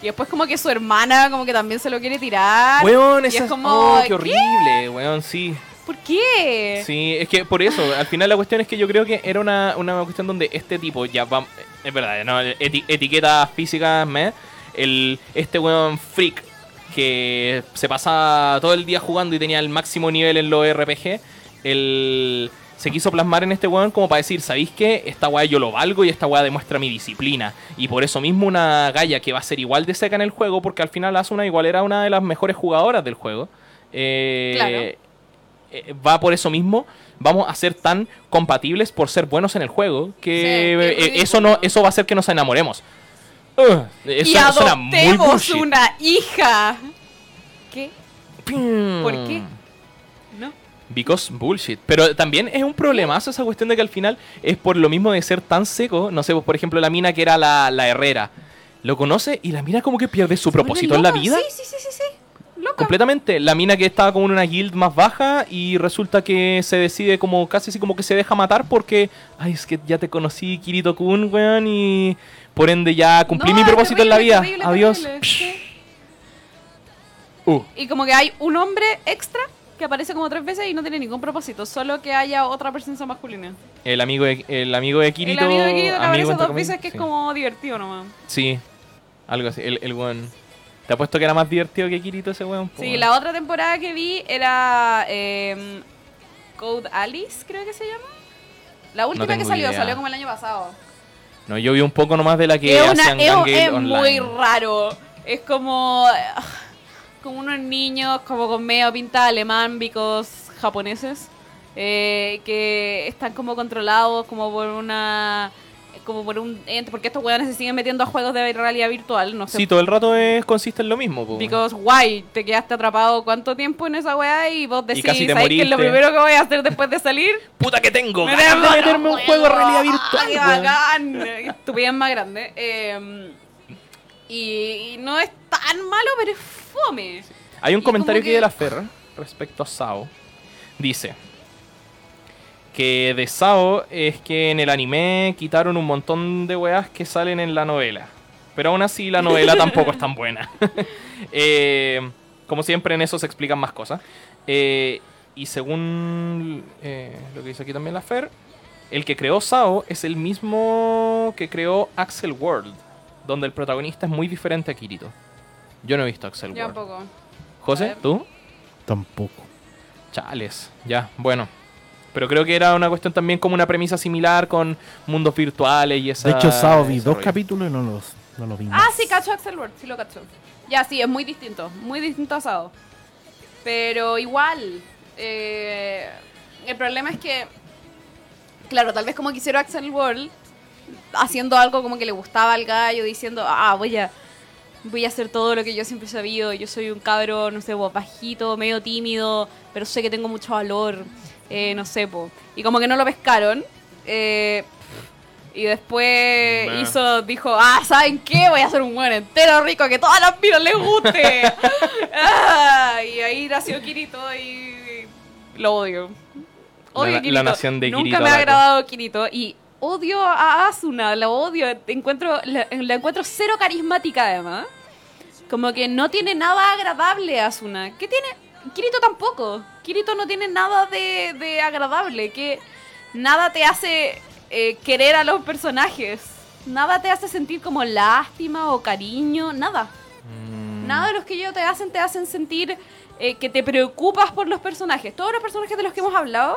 Y después como que su hermana como que también se lo quiere tirar. Weón, y esa es como, oh, qué ¿qué? horrible, weón, sí. ¿Por qué? Sí, es que por eso, al final la cuestión es que yo creo que era una, una cuestión donde este tipo, ya va, es verdad, no, eti- etiquetas físicas, me, el, este weón freak que se pasa todo el día jugando y tenía el máximo nivel en los RPG, el, se quiso plasmar en este weón como para decir, ¿sabéis qué? Esta weá yo lo valgo y esta weá demuestra mi disciplina. Y por eso mismo una galla que va a ser igual de seca en el juego, porque al final Asuna igual era una de las mejores jugadoras del juego. Eh, Claro. eh, va por eso mismo. Vamos a ser tan compatibles por ser buenos en el juego que Sí, eh, eso no eso va a hacer que nos enamoremos. Ugh, eso y adoptemos una hija. ¿Qué? Pim. ¿Por qué? ¿No? Because bullshit. Pero también es un problemazo esa cuestión de que al final es por lo mismo de ser tan seco. No sé, pues, por ejemplo, la mina que era la, la herrera. Lo conoce y la mina como que pierde su propósito en la vida. Sí, sí, sí, sí, sí. Loca. Completamente. La mina que estaba como en una guild más baja y resulta que se decide como casi así como que se deja matar porque, ay, es que ya te conocí, Kirito Kun, weón, y por ende ya cumplí No, mi propósito en la vida. terrible, Adiós. terrible, Psh. sí. Uh. Y como que hay un hombre extra que aparece como tres veces y no tiene ningún propósito, solo que haya otra presencia masculina. El amigo de, el amigo de Kirito. el amigo de Kirito que aparece dos veces que sí. es como divertido nomás. Sí, algo así. El, el weón. Te apuesto que era más divertido que Kirito ese weón. Sí, la otra temporada que vi era em, Code Alice, creo que se llama. La última que salió, idea. salió como el año pasado. No, yo vi un poco nomás de la que es una- hacían es- Gangale es online. muy raro. Es como, ah, como unos niños como con medio pinta alemán, bicos japoneses, eh, que están como controlados como por una como por un ente, porque estos weones se siguen metiendo a juegos de realidad virtual, no sé. Sí, todo el rato es, consiste en lo mismo. po. Because why? Te quedaste atrapado cuánto tiempo en esa weá y vos decís, te ¿sabes qué es lo moriste". primero que voy a hacer después de salir? [LAUGHS] Puta que tengo Me meterme un juego de realidad virtual. ¡Qué bacán! Estupidez más grande. Eh, y, y no es tan malo, pero es fome. Hay un Y comentario aquí que- de la Fer respecto a Sao. Dice que de Sao es que en el anime quitaron un montón de weas que salen en la novela. Pero aún así la novela [LAUGHS] tampoco es tan buena. [LAUGHS] Eh, como siempre en eso se explican más cosas. Eh, y según eh, lo que dice aquí también la Fer, el que creó Sao es el mismo que creó Axel World, donde el protagonista es muy diferente a Kirito. Yo no he visto Axel World. poco. A José. ¿tú? Tampoco. Chales, ya, bueno. Pero creo que era una cuestión también como una premisa similar con mundos virtuales y esa. De hecho, Sao vi dos rollo. capítulos y no los, no los vi Ah, más. sí, cacho Axel Word, sí lo cacho. Ya, sí, es muy distinto, muy distinto a Sao. Pero igual, eh, el problema es que, claro, tal vez como quisiera Axel World, haciendo algo como que le gustaba al gallo, diciendo, ah, voy a, voy a hacer todo lo que yo siempre he sabido, yo soy un cabro, no sé, bajito, medio tímido, pero sé que tengo mucho valor, eh, no sé, po. Y como que no lo pescaron, eh, y después hizo, dijo, ah, ¿saben qué? Voy a hacer un buen entero rico que todas las minas les guste. [LAUGHS] Ah, y ahí nació Kirito y lo odio. Odio La- Kirito. la nación de Nunca Kirito, me ha agradado Kirito y odio a Asuna, la odio. Encuentro, la, la encuentro cero carismática además. Como que no tiene nada agradable Asuna. ¿Qué tiene? Kirito tampoco. Kirito no tiene nada de, de agradable. Que nada te hace eh, querer a los personajes. Nada te hace sentir como lástima o cariño, nada. Mm, Nada de los que ellos te hacen te hacen sentir eh, que te preocupas por los personajes. Todos los personajes de los que hemos hablado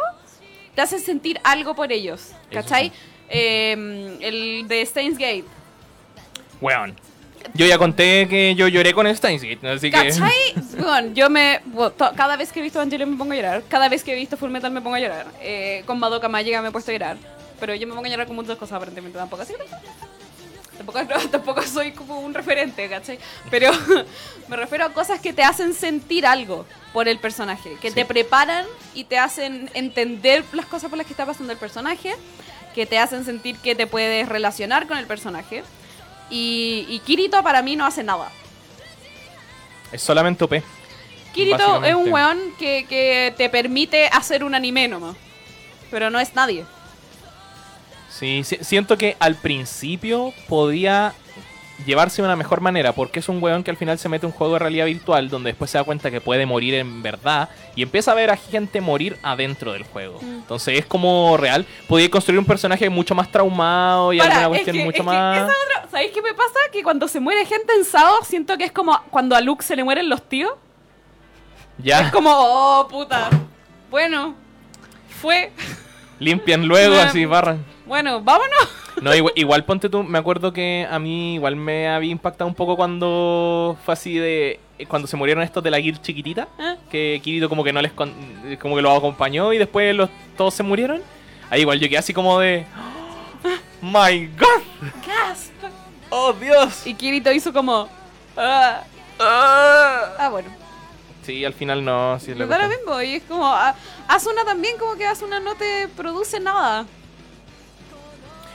te hacen sentir algo por ellos. ¿Cachai? sí. Eh, el de Steins Gate. Weón. Yo ya conté que yo lloré con Steins Gate, así que. ¿Cachai? [LAUGHS] Bueno, yo me. bueno, cada vez que he visto Evangelion me pongo a llorar. Cada vez que he visto Full Metal me pongo a llorar. Eh, con Madoka Mágica me he puesto a llorar. Pero yo me pongo a llorar con muchas cosas aparentemente tampoco. Así tampoco, no, [LAUGHS] tampoco soy como un referente, ¿cachai? Pero [LAUGHS] me refiero a cosas que te hacen sentir algo por el personaje. Que Sí. te preparan y te hacen entender las cosas por las que está pasando el personaje. Que te hacen sentir que te puedes relacionar con el personaje. Y, y Kirito para mí no hace nada. Es solamente OP. Kirito es un weón que, que te permite hacer un anime nomás. Pero no es nadie. Sí, si- siento que al principio podía llevarse de una mejor manera, porque es un weón que al final se mete un juego de realidad virtual donde después se da cuenta que puede morir en verdad y empieza a ver a gente morir adentro del juego. Mm. Entonces es como real. Podía construir un personaje mucho más traumado y Para, alguna es cuestión que- mucho es más. otra- ¿Sabéis qué me pasa? Que cuando se muere gente en Sao, siento que es como cuando a Luke se le mueren los tíos. Ya, Es como, oh, puta. Bueno, fue. limpian luego, [LAUGHS] así barran. Bueno, vámonos. [LAUGHS] No, igual, igual ponte tú, me acuerdo que a mí igual me había impactado un poco cuando fue así de. eh, Cuando se murieron estos de la Gear chiquitita. ¿Eh? que Kirito como que no les con- como que los acompañó y después los todos se murieron. Ahí igual yo quedé así como de "Oh [GASPS] My God, Gasp. oh Dios. Y Kirito hizo como. Ah, Ah. ah, bueno. Sí, al final no, sí es lo mismo. Y es como. Asuna también, como que Asuna no te produce nada.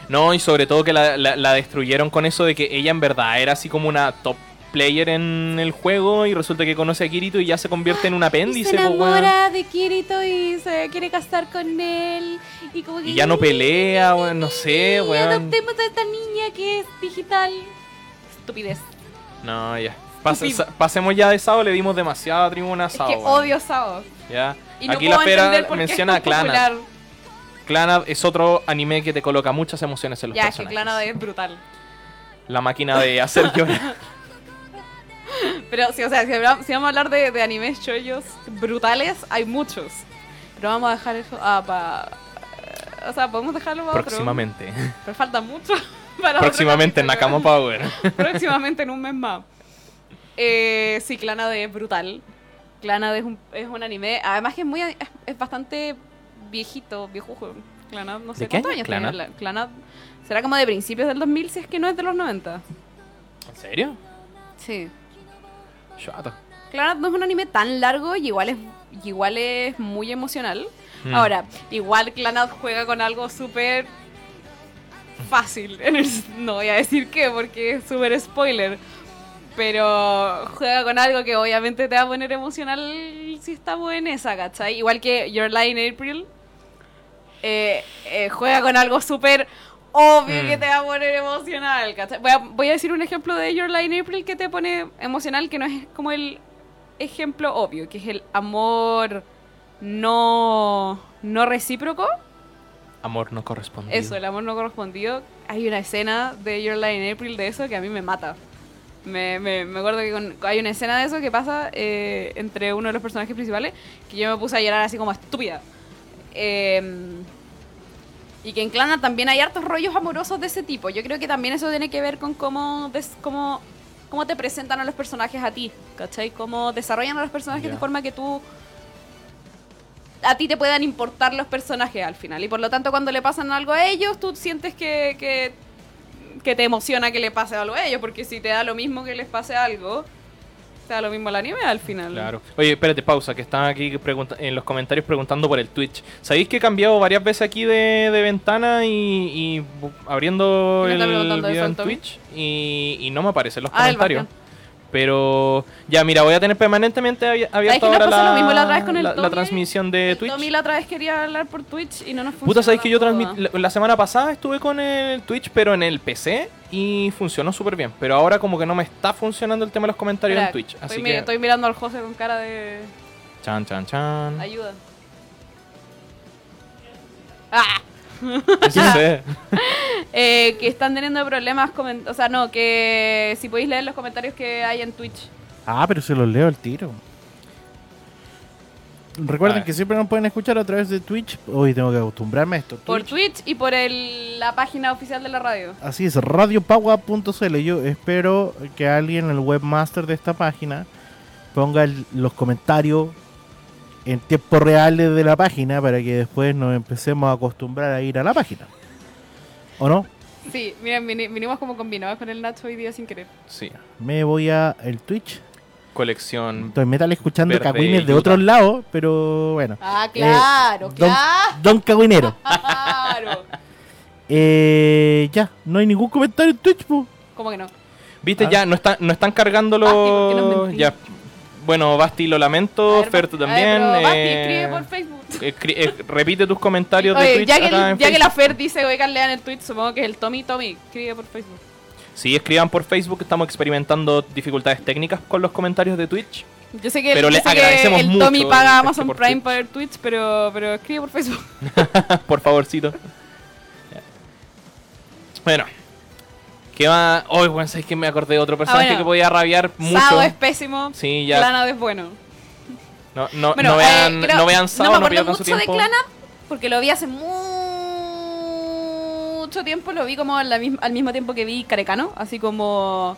No, y sobre todo que la, la- la destruyeron con eso de que ella en verdad era así como una top player en el juego y resulta que conoce a Kirito y ya se convierte en un [GASPS] Y apéndice, se enamora de Kirito y se quiere casar con él. Y, como que, Y ya no pelea, weón, no sé, weón. adoptemos a esta niña que es digital. Estupidez. No, ya. Sa- pasemos ya de Sao, le dimos demasiada tribuna a Es Sao. que weón. odio Sao. Ya. Y no Aquí la qué menciona a es Clanad es otro anime que te coloca muchas emociones en los Ya, es que personajes. Clanad es brutal. La máquina de hacer [LAUGHS] llorar. Pero, sí, o sea, si, vamos a hablar de, de animes shoyos brutales, hay muchos. Pero vamos a dejar eso ah, para... O sea, podemos dejarlo para otro. Próximamente. Pero falta mucho [LAUGHS] para Próximamente en. Nakama Power. [LAUGHS] Próximamente en un mes más. Eh, sí, Clanad es brutal. Clanad es un, es un anime. Además que es muy es, es bastante viejito, viejujo. Clanad, no sé ¿De qué cuántos año años la- Clannad será como de principios del 2000 si es que no es de los 90. ¿En serio? Sí. Chato. Clannad no es un anime tan largo y igual es, igual es muy emocional. Mm. Ahora, igual Clanad juega con algo súper fácil. En el- no voy a decir qué porque es súper spoiler. Pero juega con algo que obviamente te va a poner emocional si estamos en esa, ¿cachai? Igual que Your Lie in April. Eh, eh, juega con algo súper obvio Mm. que te va a poner emocional. Voy a, voy a decir un ejemplo de Your in April que te pone emocional, que no es como el ejemplo obvio, que es el amor no, no recíproco. Amor no correspondido. Eso, el amor no correspondido. Hay una escena de Your in April de eso que a mí me mata. Me, me, me acuerdo que con- hay una escena de eso que pasa eh, entre uno de los personajes principales que yo me puse a llorar así como estúpida. Eh, y que en Clana también hay hartos rollos amorosos de ese tipo. Yo creo que también eso tiene que ver con cómo, des- cómo, cómo te presentan a los personajes a ti, ¿cachai? Cómo desarrollan a los personajes de forma que tú a ti te puedan importar los personajes al final. Y por lo tanto, cuando le pasan algo a ellos, tú sientes que, que, que te emociona que le pase algo a ellos. Porque si te da lo mismo que les pase algo, te da lo mismo al anime al final. Claro. Oye, espérate, pausa, que están aquí en los comentarios preguntando por el Twitch. ¿Sabéis que he cambiado varias veces aquí de, de ventana y, abriendo ¿Quién el video en? Twitch y, y no me aparecen los Ah, el comentarios? Pero ya, mira, voy a tener permanentemente abi- abierto ahora la, lo mismo la otra vez con el la- la Tommy? transmisión de El Twitch. Tommy la otra vez quería hablar por Twitch y no nos funcionó. Puta, sabéis que yo transmití. La, la semana pasada estuve con el Twitch, pero en el PC y funcionó súper bien. Pero ahora, como que no me está funcionando el tema de los comentarios en Twitch. Así estoy, que. estoy mirando al José con cara de Chan, chan, chan. ayuda. ¡Ah! Sé. [LAUGHS] eh, que están teniendo problemas, o sea, no, que si podéis leer los comentarios que hay en Twitch. Ah, pero se los leo al tiro. Recuerden A que siempre nos pueden escuchar a través de Twitch. Hoy tengo que acostumbrarme a esto. Por Twitch. Twitch y por el- la página oficial de la radio. Así es, radiopagua.cl. Yo espero que alguien, el webmaster de esta página, ponga el- los comentarios en tiempo real de la página para que después nos empecemos a acostumbrar a ir a la página. ¿O no? Sí, miren, vini- vinimos como combinados con el Nacho hoy día sin querer. Sí. Me voy a el Twitch. Colección. Estoy metal escuchando cagüines de otros lados, pero bueno. Ah, Eh, claro, don, claro. don Cagüinero. [LAUGHS] Claro. Eh, ya, no hay ningún comentario en Twitch, po. ¿Cómo que no? ¿Viste? Ah. Ya no están, no están cargando Basti. Bueno, Basti, lo lamento. ver, Fer, tú ver, también. Basti, eh, escribe por Facebook. [LAUGHS] eh, repite tus comentarios de Twitch ya, que, el- ya que la. Fer dice, oigan, lean el tweet, supongo que es el Tommy Tommy. Escribe por Facebook. Sí, escriban por Facebook. Estamos experimentando dificultades técnicas con los comentarios de Twitch. Yo sé que, Pero le sé que agradecemos el mucho Tommy el paga texto Amazon Prime Twitch. por Twitch, pero, pero escribe por Facebook. [LAUGHS] por favorcito. Bueno. ¿Qué más? Hoy, bueno, ¿sabes que me acordé de otro personaje Ah, bueno. que podía rabiar mucho? Sao es pésimo. Sí, ya. Clannad es bueno. No, no, Bueno, no eh, vean, creo- no vean Sao, no no, me acuerdo su mucho de tiempo. Clannad porque lo vi hace mucho tiempo. Lo vi como al, la mis- al mismo tiempo que vi Carecano. Así como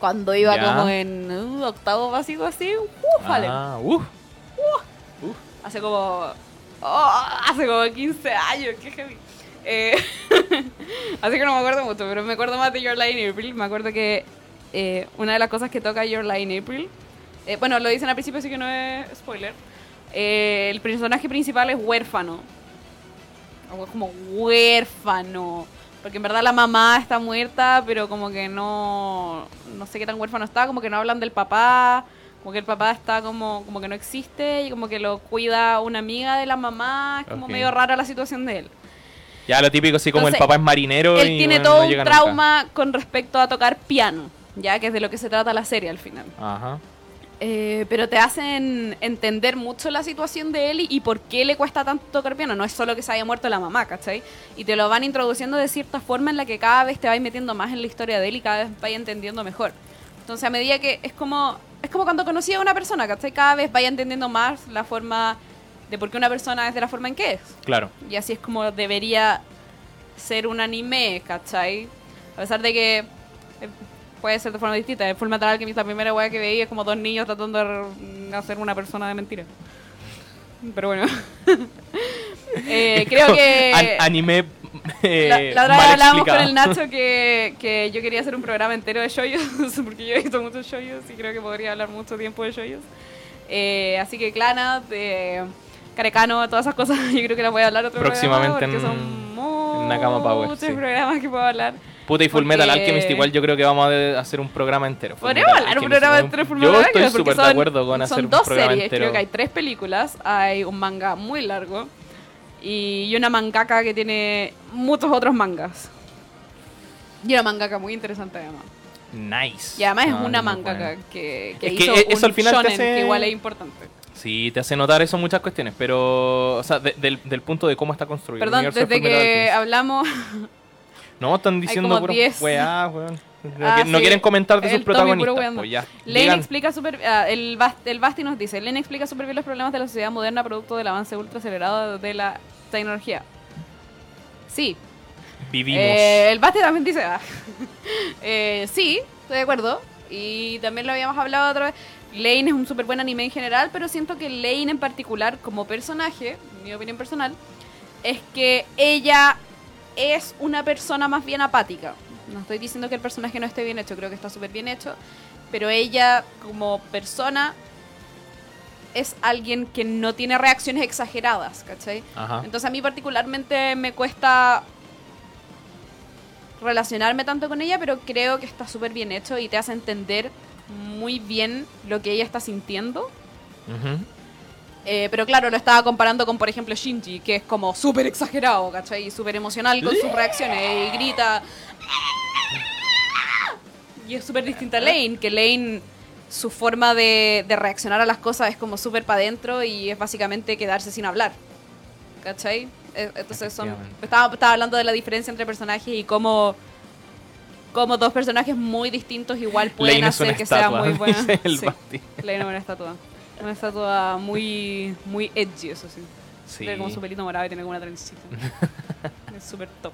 cuando iba Ya. como en uh, octavo básico así. Uf, vale. Ah, uf. Hace como. oh, hace como 15 años, qué heavy. Eh, [LAUGHS] así que no me acuerdo mucho, pero me acuerdo más de Your Lie in April. Me acuerdo que eh, una de las cosas que toca Your Lie in April. eh, bueno, lo dicen al principio, así que no es spoiler. eh, el personaje principal es huérfano. Como huérfano. Porque en verdad la mamá está muerta, pero como que no. No sé qué tan huérfano está, como que no hablan del papá. Como que el papá está como, como que no existe y como que lo cuida una amiga de la mamá. Es como medio rara la situación de él. Ya lo típico, así como Entonces, el papá es marinero Él y tiene bueno, todo no un nunca. trauma con respecto a tocar piano, ya que es de lo que se trata la serie al final. Ajá. Eh, pero te hacen entender mucho la situación de él y, y por qué le cuesta tanto tocar piano. No es solo que se haya muerto la mamá, ¿cachai? Y te lo van introduciendo de cierta forma en la que cada vez te vas metiendo más en la historia de él y cada vez vas entendiendo mejor. Entonces, a medida que es como es como cuando conocí a una persona, ¿cachai? Cada vez vaya entendiendo más la forma de por qué una persona es de la forma en que es. Claro. Y así es como debería ser un anime, ¿cachai? A pesar de que eh, puede ser de forma distinta. El Full Metal Alchemist, la primera weá que veía es como dos niños tratando de hacer una persona de mentira. Pero bueno. [LAUGHS] Eh, creo que... An- anime. eh, La, la otra vez hablábamos con explicado. el Nacho que, que yo quería hacer un programa entero de shoyos, [LAUGHS] porque yo he visto muchos shoyos y creo que podría hablar mucho tiempo de shoyos. Eh, así que Clana, de Carecano, todas esas cosas, [LAUGHS] yo creo que las voy a hablar otro Próximamente programa porque en- son en Power, muchos sí. programas que puedo hablar. Puta y Full Metal Alchemist, igual yo creo que vamos a hacer un programa entero. Podríamos hablar un programa entero Full Yo Metal estoy Alchemist, porque súper de acuerdo con hacer un programa series, entero. creo que hay tres películas, hay un manga muy largo y una mangaka que tiene muchos otros mangas. Y una mangaka muy interesante además. Nice. Y además No, es una mangaka bueno. que, que Es que hizo e- eso un al final te shonen, hace- que igual es importante. Sí, te hace notar eso muchas cuestiones, pero. O sea, de- del, del punto de cómo está construido. Perdón, desde que hablamos... [LAUGHS] No, están diciendo 10. weá, weón. [LAUGHS] No, Ah, que- no quieren comentar de El sus protagonistas. puro. Pues ya. Lane explica super, ah, el, Bast- el Basti nos dice, Lane explica súper bien los problemas de la sociedad moderna producto del avance ultra acelerado de la tecnología. Sí, Vivimos. Eh, el Basti también dice, ah. [LAUGHS] Eh, sí, estoy de acuerdo. Y también lo habíamos hablado otra vez. Lane es un súper buen anime en general, pero siento que Lane en particular, como personaje, mi opinión personal, es que ella es una persona más bien apática. No estoy diciendo que el personaje no esté bien hecho, creo que está súper bien hecho, pero ella como persona es alguien que no tiene reacciones exageradas, ¿cachai? Ajá. Entonces a mí particularmente me cuesta relacionarme tanto con ella, pero creo que está súper bien hecho y te hace entender muy bien lo que ella está sintiendo. Eh, pero claro, lo estaba comparando con, por ejemplo, Shinji, que es como súper exagerado, ¿cachai? Y súper emocional con sus reacciones y grita. Y es súper distinta a Lane, que Lane, su forma de, de reaccionar a las cosas es como súper para adentro y es básicamente quedarse sin hablar. ¿Cachai? Eh, Entonces son, estaba, estaba hablando de la diferencia entre personajes y cómo, cómo dos personajes muy distintos igual pueden Lane hacer que sea muy [LAUGHS] buena. Sí. Lane es una estatua. Una estatua muy, muy edgy, eso sí. Sí. Tiene como su pelito morado y tiene como una trencita. [LAUGHS] es súper top.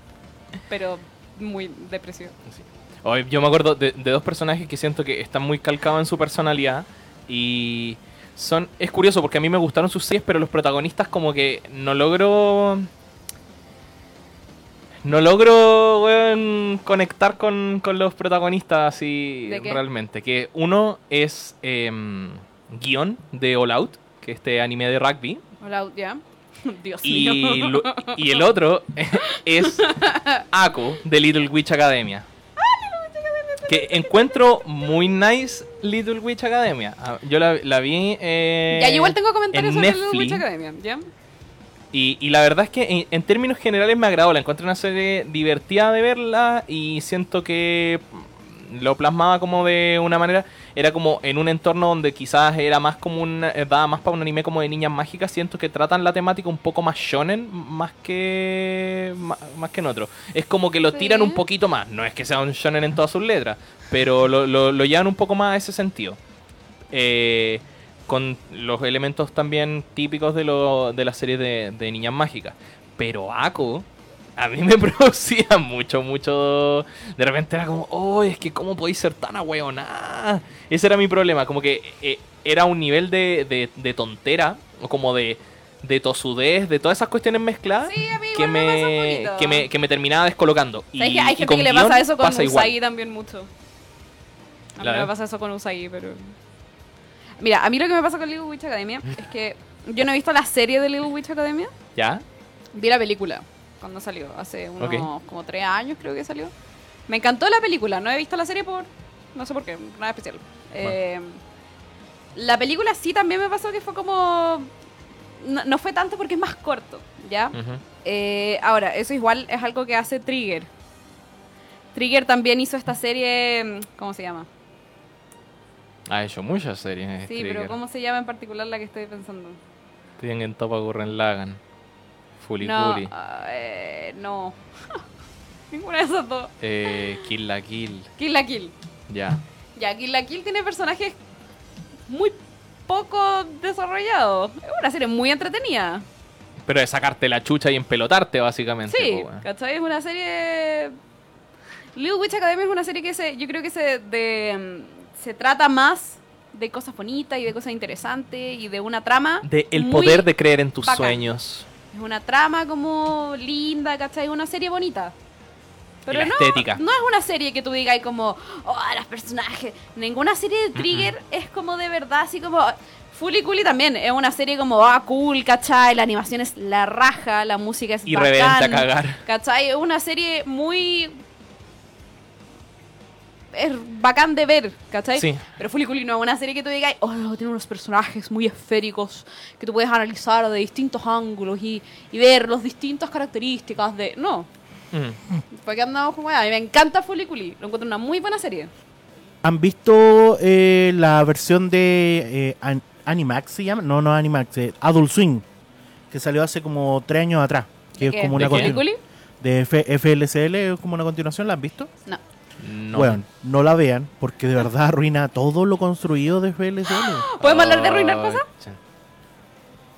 Pero muy depresivo. Hoy yo me acuerdo de, de dos personajes que siento que están muy calcados en su personalidad y son es curioso porque a mí me gustaron sus series, pero los protagonistas como que no logro no logro weón, conectar con, con los protagonistas así ¿De qué? realmente. Que uno es em, guion de All Out, que es este anime de rugby, Hola, ya. [LAUGHS] Dios y, mío. lo- y el otro [LAUGHS] es [LAUGHS] Ako de Little Witch Academia. Que encuentro muy nice Little Witch Academia. Ah, Yo la, la vi eh, ya, yo igual tengo comentarios en sobre Netflix. Little Witch Academia, ¿ya? Y, y la verdad es que en, en términos generales me agradó. La encontré una serie divertida de verla y siento que lo plasmaba como de una manera. Era como en un entorno donde quizás era más como un. eh, daba más para un anime como de niñas mágicas. Siento que tratan la temática un poco más shonen más que. más, que en otro. Es como que lo Sí. tiran un poquito más. No es que sea un shonen en todas sus letras, pero lo, lo, lo llevan un poco más a ese sentido. Eh, con los elementos también típicos de, lo, de la serie de, de Niñas Mágicas. Pero Ako, a mí me [LAUGHS] producía mucho, mucho. De repente era como, oh, es que cómo podéis ser tan ahueonada. Ese era mi problema, como que eh, era un nivel de, de, de tontera, o como de, de tosudez, de todas esas cuestiones mezcladas. Sí, a mí que igual me me, que, me, que me terminaba descolocando. ¿Sabes Y- que hay y gente con que le pasa eso con pasa igual. Usagi también mucho? A mí me pasa eso con Usagi, pero... Mira, a mí lo que me pasa con Little Witch Academia es que yo no he visto la serie de Little Witch Academia, ¿Ya? vi la película cuando salió, hace unos como tres años creo que salió. Me encantó la película, no he visto la serie por... no sé por qué, nada especial. Eh, la película sí también me pasó que fue como... No, no fue tanto porque es más corto, ¿ya? Eh, ahora, eso igual es algo que hace Trigger. Trigger también hizo esta serie, mm, ¿cómo se llama? Ha hecho muchas series. Sí, Trigger. pero ¿cómo se llama en particular la que estoy pensando? Tienen Topa Gurren Lagan. Fully no, eh, no. [LAUGHS] Ninguna de esas dos. Eh, Kill la Kill. Kill la Kill. Ya. Ya, Kill la Kill tiene personajes muy poco desarrollados. Es una serie muy entretenida. Pero es sacarte la chucha y empelotarte, básicamente. Sí, po. ¿cachai? Es una serie... Little Witch Academia es una serie que se, yo creo que se, de, mm, se trata más de cosas bonitas y de cosas interesantes y de una trama. De el muy- poder de creer en tus bacán. sueños. Es una trama como linda, ¿cachai? Una serie bonita. Pero no, estética. no es una serie que tú digas como, oh, los personajes. Ninguna serie de Trigger es como de verdad, así como. Fully Cooley también es una serie como, ah, cool, ¿cachai? La animación es la raja, la música es Irreverente bacán, a cagar. ¿cachai? Es una serie muy. Es bacán de ver, ¿cachai? Sí. Pero Fully no es una serie que tú digas, oh, no, tiene unos personajes muy esféricos que tú puedes analizar de distintos ángulos y, y ver las distintas características de. No, Mm. porque andamos como, a mí me encanta Fully lo encuentro una muy buena serie. ¿Han visto eh, la versión de eh, An- Animax se llama? No, no Animax, eh, Adult Swing, que salió hace como tres años atrás. Que ¿De es qué? como ¿De una de F- FLCL, es como una continuación, ¿la han visto? No. No. Bueno, no la vean, porque de verdad arruina todo lo construido de FLCL. ¿Podemos [GASPS] hablar de arruinar cosas?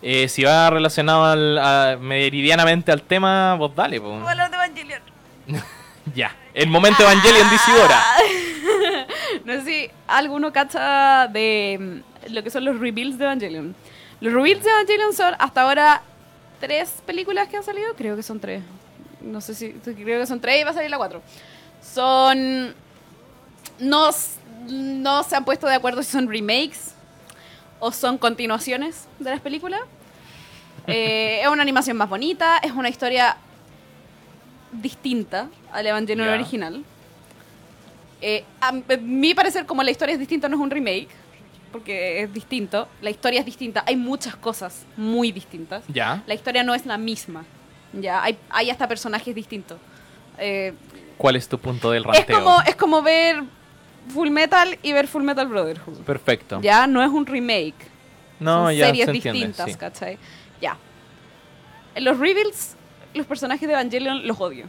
Eh, si va relacionado al, a- meridianamente al tema, vos dale, po. Podemos hablar de Evangelion. [LAUGHS] Ya. El momento Evangelion de Isidora. [LAUGHS] No sé si alguno cacha de mm, lo que son los reveals de Evangelion. Los reveals de Evangelion son hasta ahora tres películas que han salido. Creo que son tres. No sé si. Creo que son tres y va a salir la cuatro. Son. No, no se han puesto de acuerdo si son remakes o son continuaciones de las películas. Eh, [LAUGHS] es una animación más bonita, es una historia distinta al Evangelion Ya. original. Eh, a a mi parecer, como la historia es distinta, no es un remake, porque es distinto. La historia es distinta. Hay muchas cosas muy distintas. Ya. La historia no es la misma. Ya, hay, hay hasta personajes distintos. Eh, ¿Cuál es tu punto del es, ranteo? como, es como ver Full Metal y ver Full Metal Brotherhood. Perfecto. Ya, no es un remake. No, Son ya series se entiende, distintas, sí. ¿cachai? Ya. Los reveals los personajes de Evangelion los odio.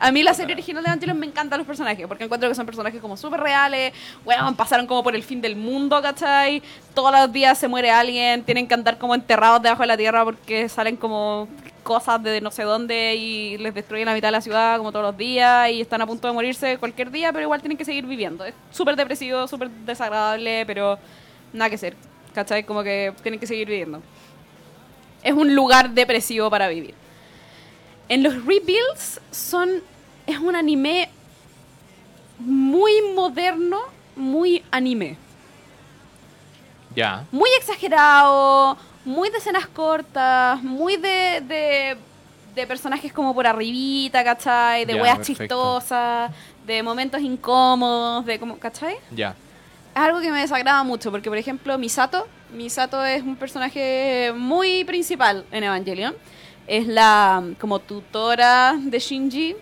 A mí la serie original de Evangelion me encantan los personajes, porque encuentro que son personajes como súper reales, weón, pasaron como por el fin del mundo, ¿cachai? Todos los días se muere alguien, tienen que andar como enterrados debajo de la tierra porque salen como cosas de no sé dónde y les destruyen la mitad de la ciudad como todos los días y están a punto de morirse cualquier día, pero igual tienen que seguir viviendo. Es súper depresivo, súper desagradable, pero nada que ser, ¿cachai? Como que tienen que seguir viviendo. Es un lugar depresivo para vivir. En los rebuilds son. Es un anime muy moderno, muy anime. Ya. Muy exagerado, muy de escenas cortas, muy de, de, de personajes como por arribita, ¿cachai? De Ya, weas perfecto. chistosas, de momentos incómodos, de como, ¿cachai? Ya. Es algo que me desagrada mucho, porque por ejemplo Misato, Misato es un personaje muy principal en Evangelion. Es la mm, como tutora de Shinji,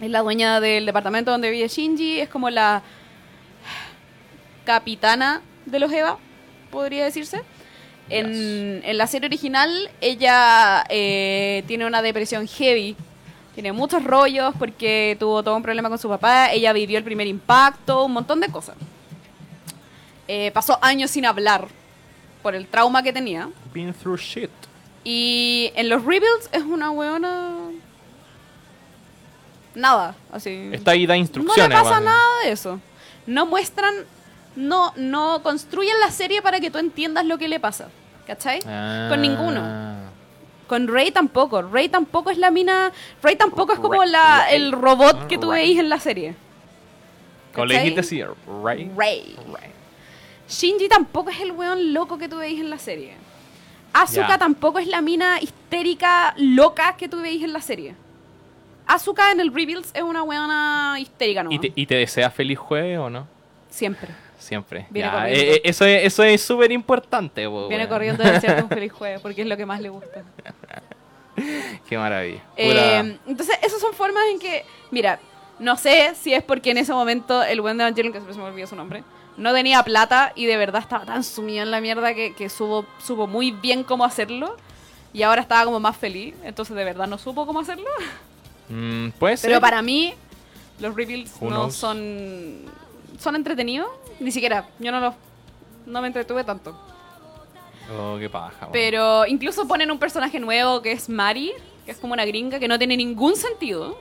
es la dueña del departamento donde vive Shinji, es como la capitana de los Eva, podría decirse. En, en la serie original, ella eh, tiene una depresión heavy. Tiene muchos rollos porque tuvo todo un problema con su papá. Ella vivió el primer impacto, un montón de cosas. Eh, pasó años sin hablar por el trauma que tenía. Been through shit. Y en los rebuilds es una weona. Nada, así. Está ahí da no instrucciones. le pasa nada de eso. No muestran. No, no construyen la serie para que tú entiendas lo que le pasa. ¿Cachai? Ah. Con ninguno. Con Rey tampoco. Rey tampoco es la mina. Rey tampoco es como la, Rey. el robot que tú Rey. veis en la serie. Como le dijiste así, Ray. Rey. Ray. Shinji tampoco es el weón loco que tú veis en la serie. Asuka tampoco es la mina histérica loca que tú veis en la serie. Asuka en el Rebuilds es una weona histérica, ¿no? ¿Y te, ¿Y te desea feliz jueves o no? Siempre. Siempre. Viene Ya, eh, eh, eso es eso es súper importante. po, Viene weón. corriendo a desearte un [LAUGHS] feliz jueves porque es lo que más le gusta. [LAUGHS] Qué maravilla. Eh, entonces, esas son formas en que, mira, no sé si es porque en ese momento el buen de Evangelion, que siempre se me olvidó su nombre, no tenía plata y de verdad estaba tan sumido en la mierda que, que supo, supo muy bien cómo hacerlo y ahora estaba como más feliz, entonces de verdad no supo cómo hacerlo. Mm, puede ser. Pero para mí, los reveals Who no knows? son, son entretenidos, ni siquiera, yo no los, no me entretuve tanto. Oh, qué paja. Pero incluso ponen un personaje nuevo que es Mari, que es como una gringa que no tiene ningún sentido.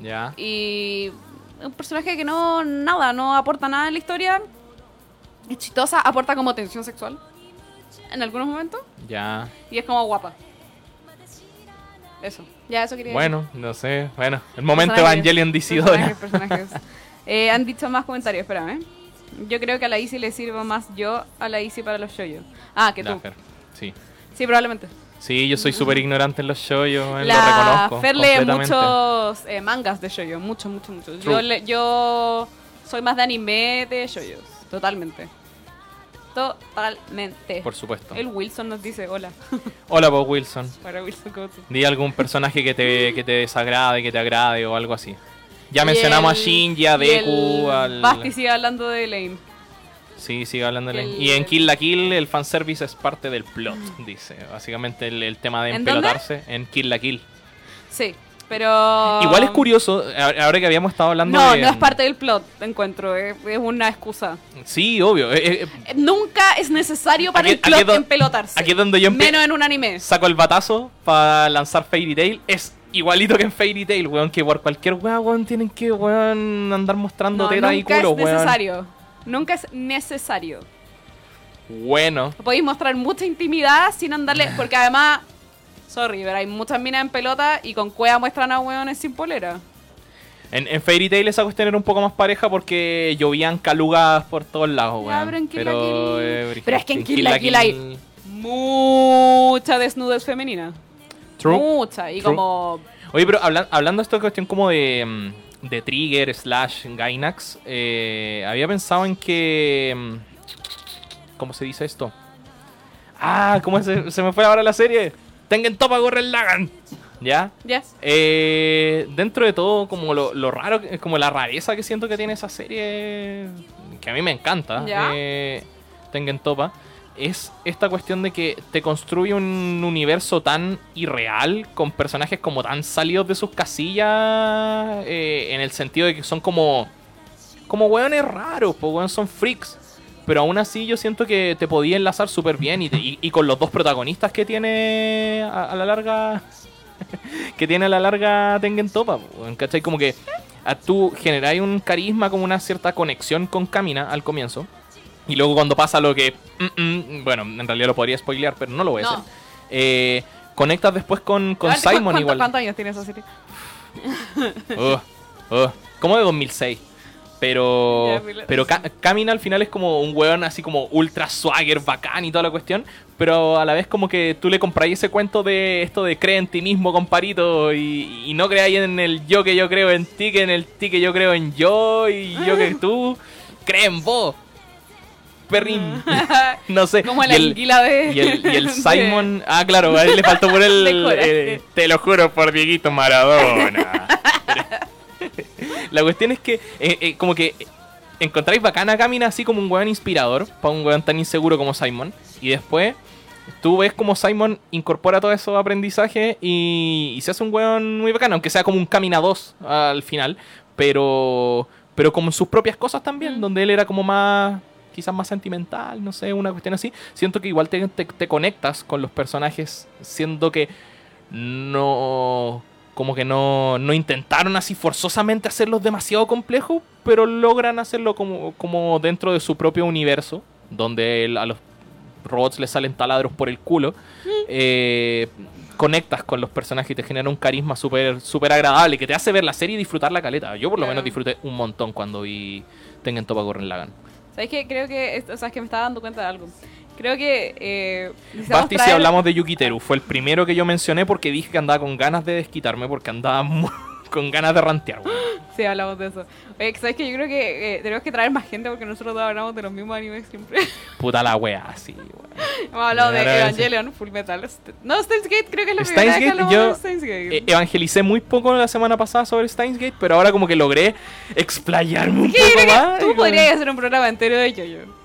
Ya. Y un personaje que no, nada, no aporta nada en la historia. Es chistosa, aporta como tensión sexual en algunos momentos. Ya. Y es como guapa. Eso, ya eso quería Bueno, no sé. Bueno, el momento Personajes, Evangelion Disidora. Personajes, personajes. Eh, han dicho más comentarios, espérame. Yo creo que a la Easy le sirvo más yo a la Easy para los shoyos. Ah, que tú. Fer. Sí. Sí, probablemente. Sí, yo soy súper ignorante en los yo lo La reconozco. Fer lee muchos eh, mangas de shoyo, muchos, muchos, muchos. Yo, le- yo soy más de anime de shoyos, totalmente. Totalmente. Por supuesto. El Wilson nos dice hola. [LAUGHS] Hola, Bob Wilson. Para Wilson. Di algún personaje que te, que te desagrade, que te agrade o algo así. Ya mencionamos el- a Shinji, a Deku, al... Basti sigue hablando de Lane. Sí, sigue hablando de El- Y en Kill la Kill el fanservice es parte del plot, dice. Básicamente el, el tema de ¿En empelotarse en Kill la Kill. Sí, pero... Igual es curioso, ahora que habíamos estado hablando No, de... no es parte del plot, encuentro. Es, es una excusa. Sí, obvio. eh, eh, Eh, Nunca es necesario para Aquí- el plot aquí empelotarse. aquí es donde yo Menos en un anime. saco el batazo para lanzar Fairy Tail. Es igualito que en Fairy Tail, weón. Que por cualquier weón, weón, tienen que, weón, andar mostrando No, teta y nunca culo, es weón. necesario. Nunca es necesario. Bueno. Podéis mostrar mucha intimidad sin andarle. Porque además, sorry, pero hay muchas minas en pelota y con cueva muestran a hueones sin polera. En, en Fairy Tail esa cuestión era un poco más pareja porque llovían calugas por todos lados, Ya, weón. pero en Kill la pero, Kill- eh, Pero es que en Kill la Kill hay- Mucha desnudez femenina. True. Mucha. Y True. como. Oye, pero hablan- hablando de esta cuestión como de, mm, de Trigger slash Gainax, eh, había pensado en que... mm, ¿Cómo se dice esto? Ah, ¿cómo se, se me fue ahora la serie? Tengan topa Gurren Lagan. ¿Ya? Ya. Eh, dentro de todo, como lo, lo raro, que- como la rareza que siento que tiene esa serie, que a mí me encanta, Ya. eh, Tengen Topa, es esta cuestión de que te construye un universo tan irreal, con personajes como tan salidos de sus casillas, eh, en el sentido de que son como, como weones raros, pues son freaks. Pero aún así yo siento que te podía enlazar súper bien y, y- con los dos protagonistas que tiene a, la larga... [LAUGHS] que tiene a la larga Tengen Topa, ¿cachai? Como que a tú generáis un carisma, como una cierta conexión con Kamina al comienzo. Y luego cuando pasa lo que... mm, mm, bueno, en realidad lo podría spoilear, pero no lo voy a No. hacer. Eh, conectas después con, con ¿Cuánto- Simon cuánto- igual. ¿Cuántos años tiene esa serie? Uh, [LAUGHS] uh, como de 2006. Pero, pero Kamina al final es como un weón así como ultra swagger, bacán y toda la cuestión. Pero a la vez como que tú le compráis ese cuento de esto de cree en ti mismo, comparito. Y, y no creáis en el yo que yo creo en ti, que en el ti que yo creo en yo. Y yo que [LAUGHS] tú cree en vos. Perrín. [LAUGHS] no sé. Como Y la el- anguila de... y el, y el [LAUGHS] de- Simon. Ah, claro, a él le faltó por el. [LAUGHS] De eh, te lo juro por Dieguito Maradona. La cuestión es que, eh, eh, como que encontráis bacana a Kamina así como un weón inspirador para un weón tan inseguro como Simon. Y después tú ves como Simon incorpora todos esos aprendizajes y, y se hace un weón muy bacano, aunque sea como un Kamina 2 al final. Pero, pero como sus propias cosas también, donde él era como más quizás más sentimental, no sé, una cuestión así. Siento que igual te, te- te conectas con los personajes, siendo que no como que no, no intentaron así forzosamente hacerlos demasiado complejos, pero logran hacerlo como, como dentro de su propio universo, donde el- a los robots les salen taladros por el culo. eh, conectas con los personajes y te genera un carisma súper súper agradable que te hace ver la serie y disfrutar la caleta. Yo por lo Claro. menos disfruté un montón cuando vi Tengen Topa Gurren Lagann. ¿Sabes qué? Creo que... O sea, es que me estaba dando cuenta de algo. Creo que... Eh, Basti, si traer- hablamos de Yukiteru, fue el primero que yo mencioné porque dije que andaba con ganas de desquitarme, porque andaba [LAUGHS] mu- con ganas de rantear. [GASPS] Sí, hablamos de eso. Oye, ¿sabes qué? Yo creo que eh, tenemos que traer más gente porque nosotros todos hablamos de los mismos animes siempre. [LAUGHS] Puta la wea, sí. weón. Hemos hablado de. Evangelion, Full Metal. No, Steins Gate creo que es la Steins primera vez que Gate, yo- de Steins Gate. Eh, evangelicé muy poco la semana pasada sobre Steins Gate, pero ahora como que logré explayarme un poco que más. tú como- podrías hacer un programa entero de Jojo.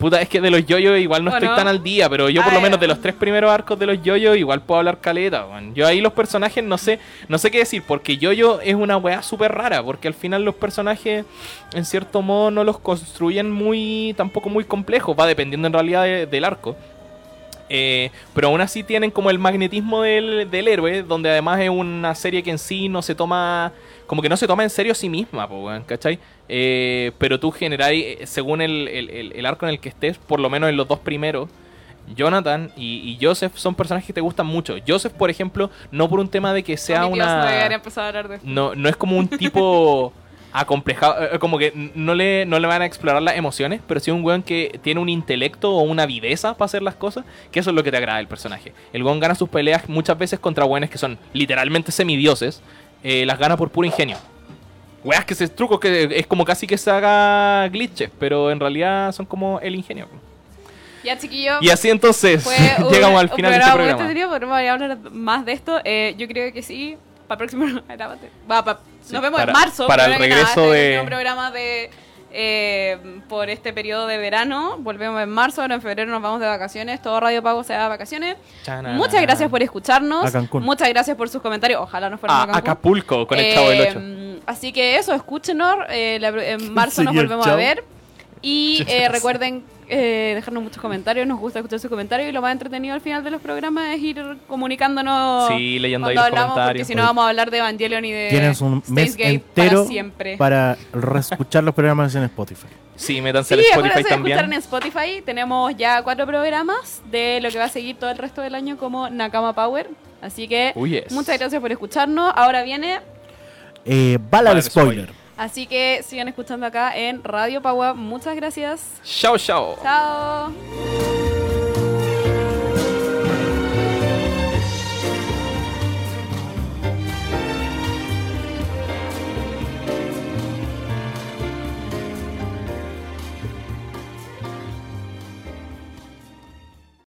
Puta, es que de los yoyos igual no ¿O estoy tan al día, pero yo por Ah, lo menos ya. de los tres primeros arcos de los yoyos igual puedo hablar caleta, weón. Yo ahí los personajes no sé, no sé qué decir, porque yoyo es una weá súper rara, porque al final los personajes en cierto modo no los construyen muy, tampoco muy complejos, va dependiendo en realidad de- del arco. Eh, pero aún así tienen como el magnetismo del, del héroe, donde además es una serie que en sí no se toma, como que no se toma en serio a sí misma, po, ¿cachai? Eh, pero tú generáis, eh, según el, el- el- el arco en el que estés, por lo menos en los dos primeros, Jonathan y, y Joseph son personajes que te gustan mucho. Joseph, por ejemplo, no por un tema de que sea Dios, no una... a de. No, no es como un tipo [LAUGHS] acomplejado, eh, como que no le, no le van a explorar las emociones, pero sí un weón que tiene un intelecto o una viveza para hacer las cosas, que eso es lo que te agrada del personaje. El weón gana sus peleas muchas veces contra weones que son literalmente semidioses, eh, las gana por puro ingenio. Weas que se trucos que es como casi que se haga glitches, pero en realidad son como el ingenio. Ya, chiquillo. Y así entonces [LAUGHS] un, llegamos al un final de este programa. entretenido, podemos hablar más de esto. Eh, yo creo que sí. Para el próximo. [LAUGHS] Va, pa- Sí, nos vemos para- en marzo. para el regreso nada, de- último programa de. Eh, por este periodo de verano. Volvemos en marzo. Ahora en febrero nos vamos de vacaciones. Todo Radio Pago se da de vacaciones. Muchas gracias por escucharnos. A Cancún. Muchas gracias por sus comentarios. Ojalá nos fuéramos A a Cancún. Acapulco con el chavo del 8. Eh, Así que eso, escúchenos. eh, la- en marzo nos volvemos a ver. Y eh, recuerden eh, dejarnos muchos comentarios. Nos gusta escuchar sus comentarios. Y lo más entretenido al final de los programas es ir comunicándonos. Sí, leyendo ahí los hablamos, Porque comentarios. si no, vamos a hablar de Evangelion y de. Tienes un mes entero para siempre. para reescuchar los programas en Spotify. Sí, métanse Sí, al Spotify también. escuchar en Spotify. Tenemos ya cuatro programas de lo que va a seguir todo el resto del año como Nakama Power. Así que Oh, yes. muchas gracias por escucharnos. Ahora viene Eh, bala de Vale, spoiler. Así que sigan escuchando acá en Radio Pagua. Muchas gracias. Chao, chao. Chao.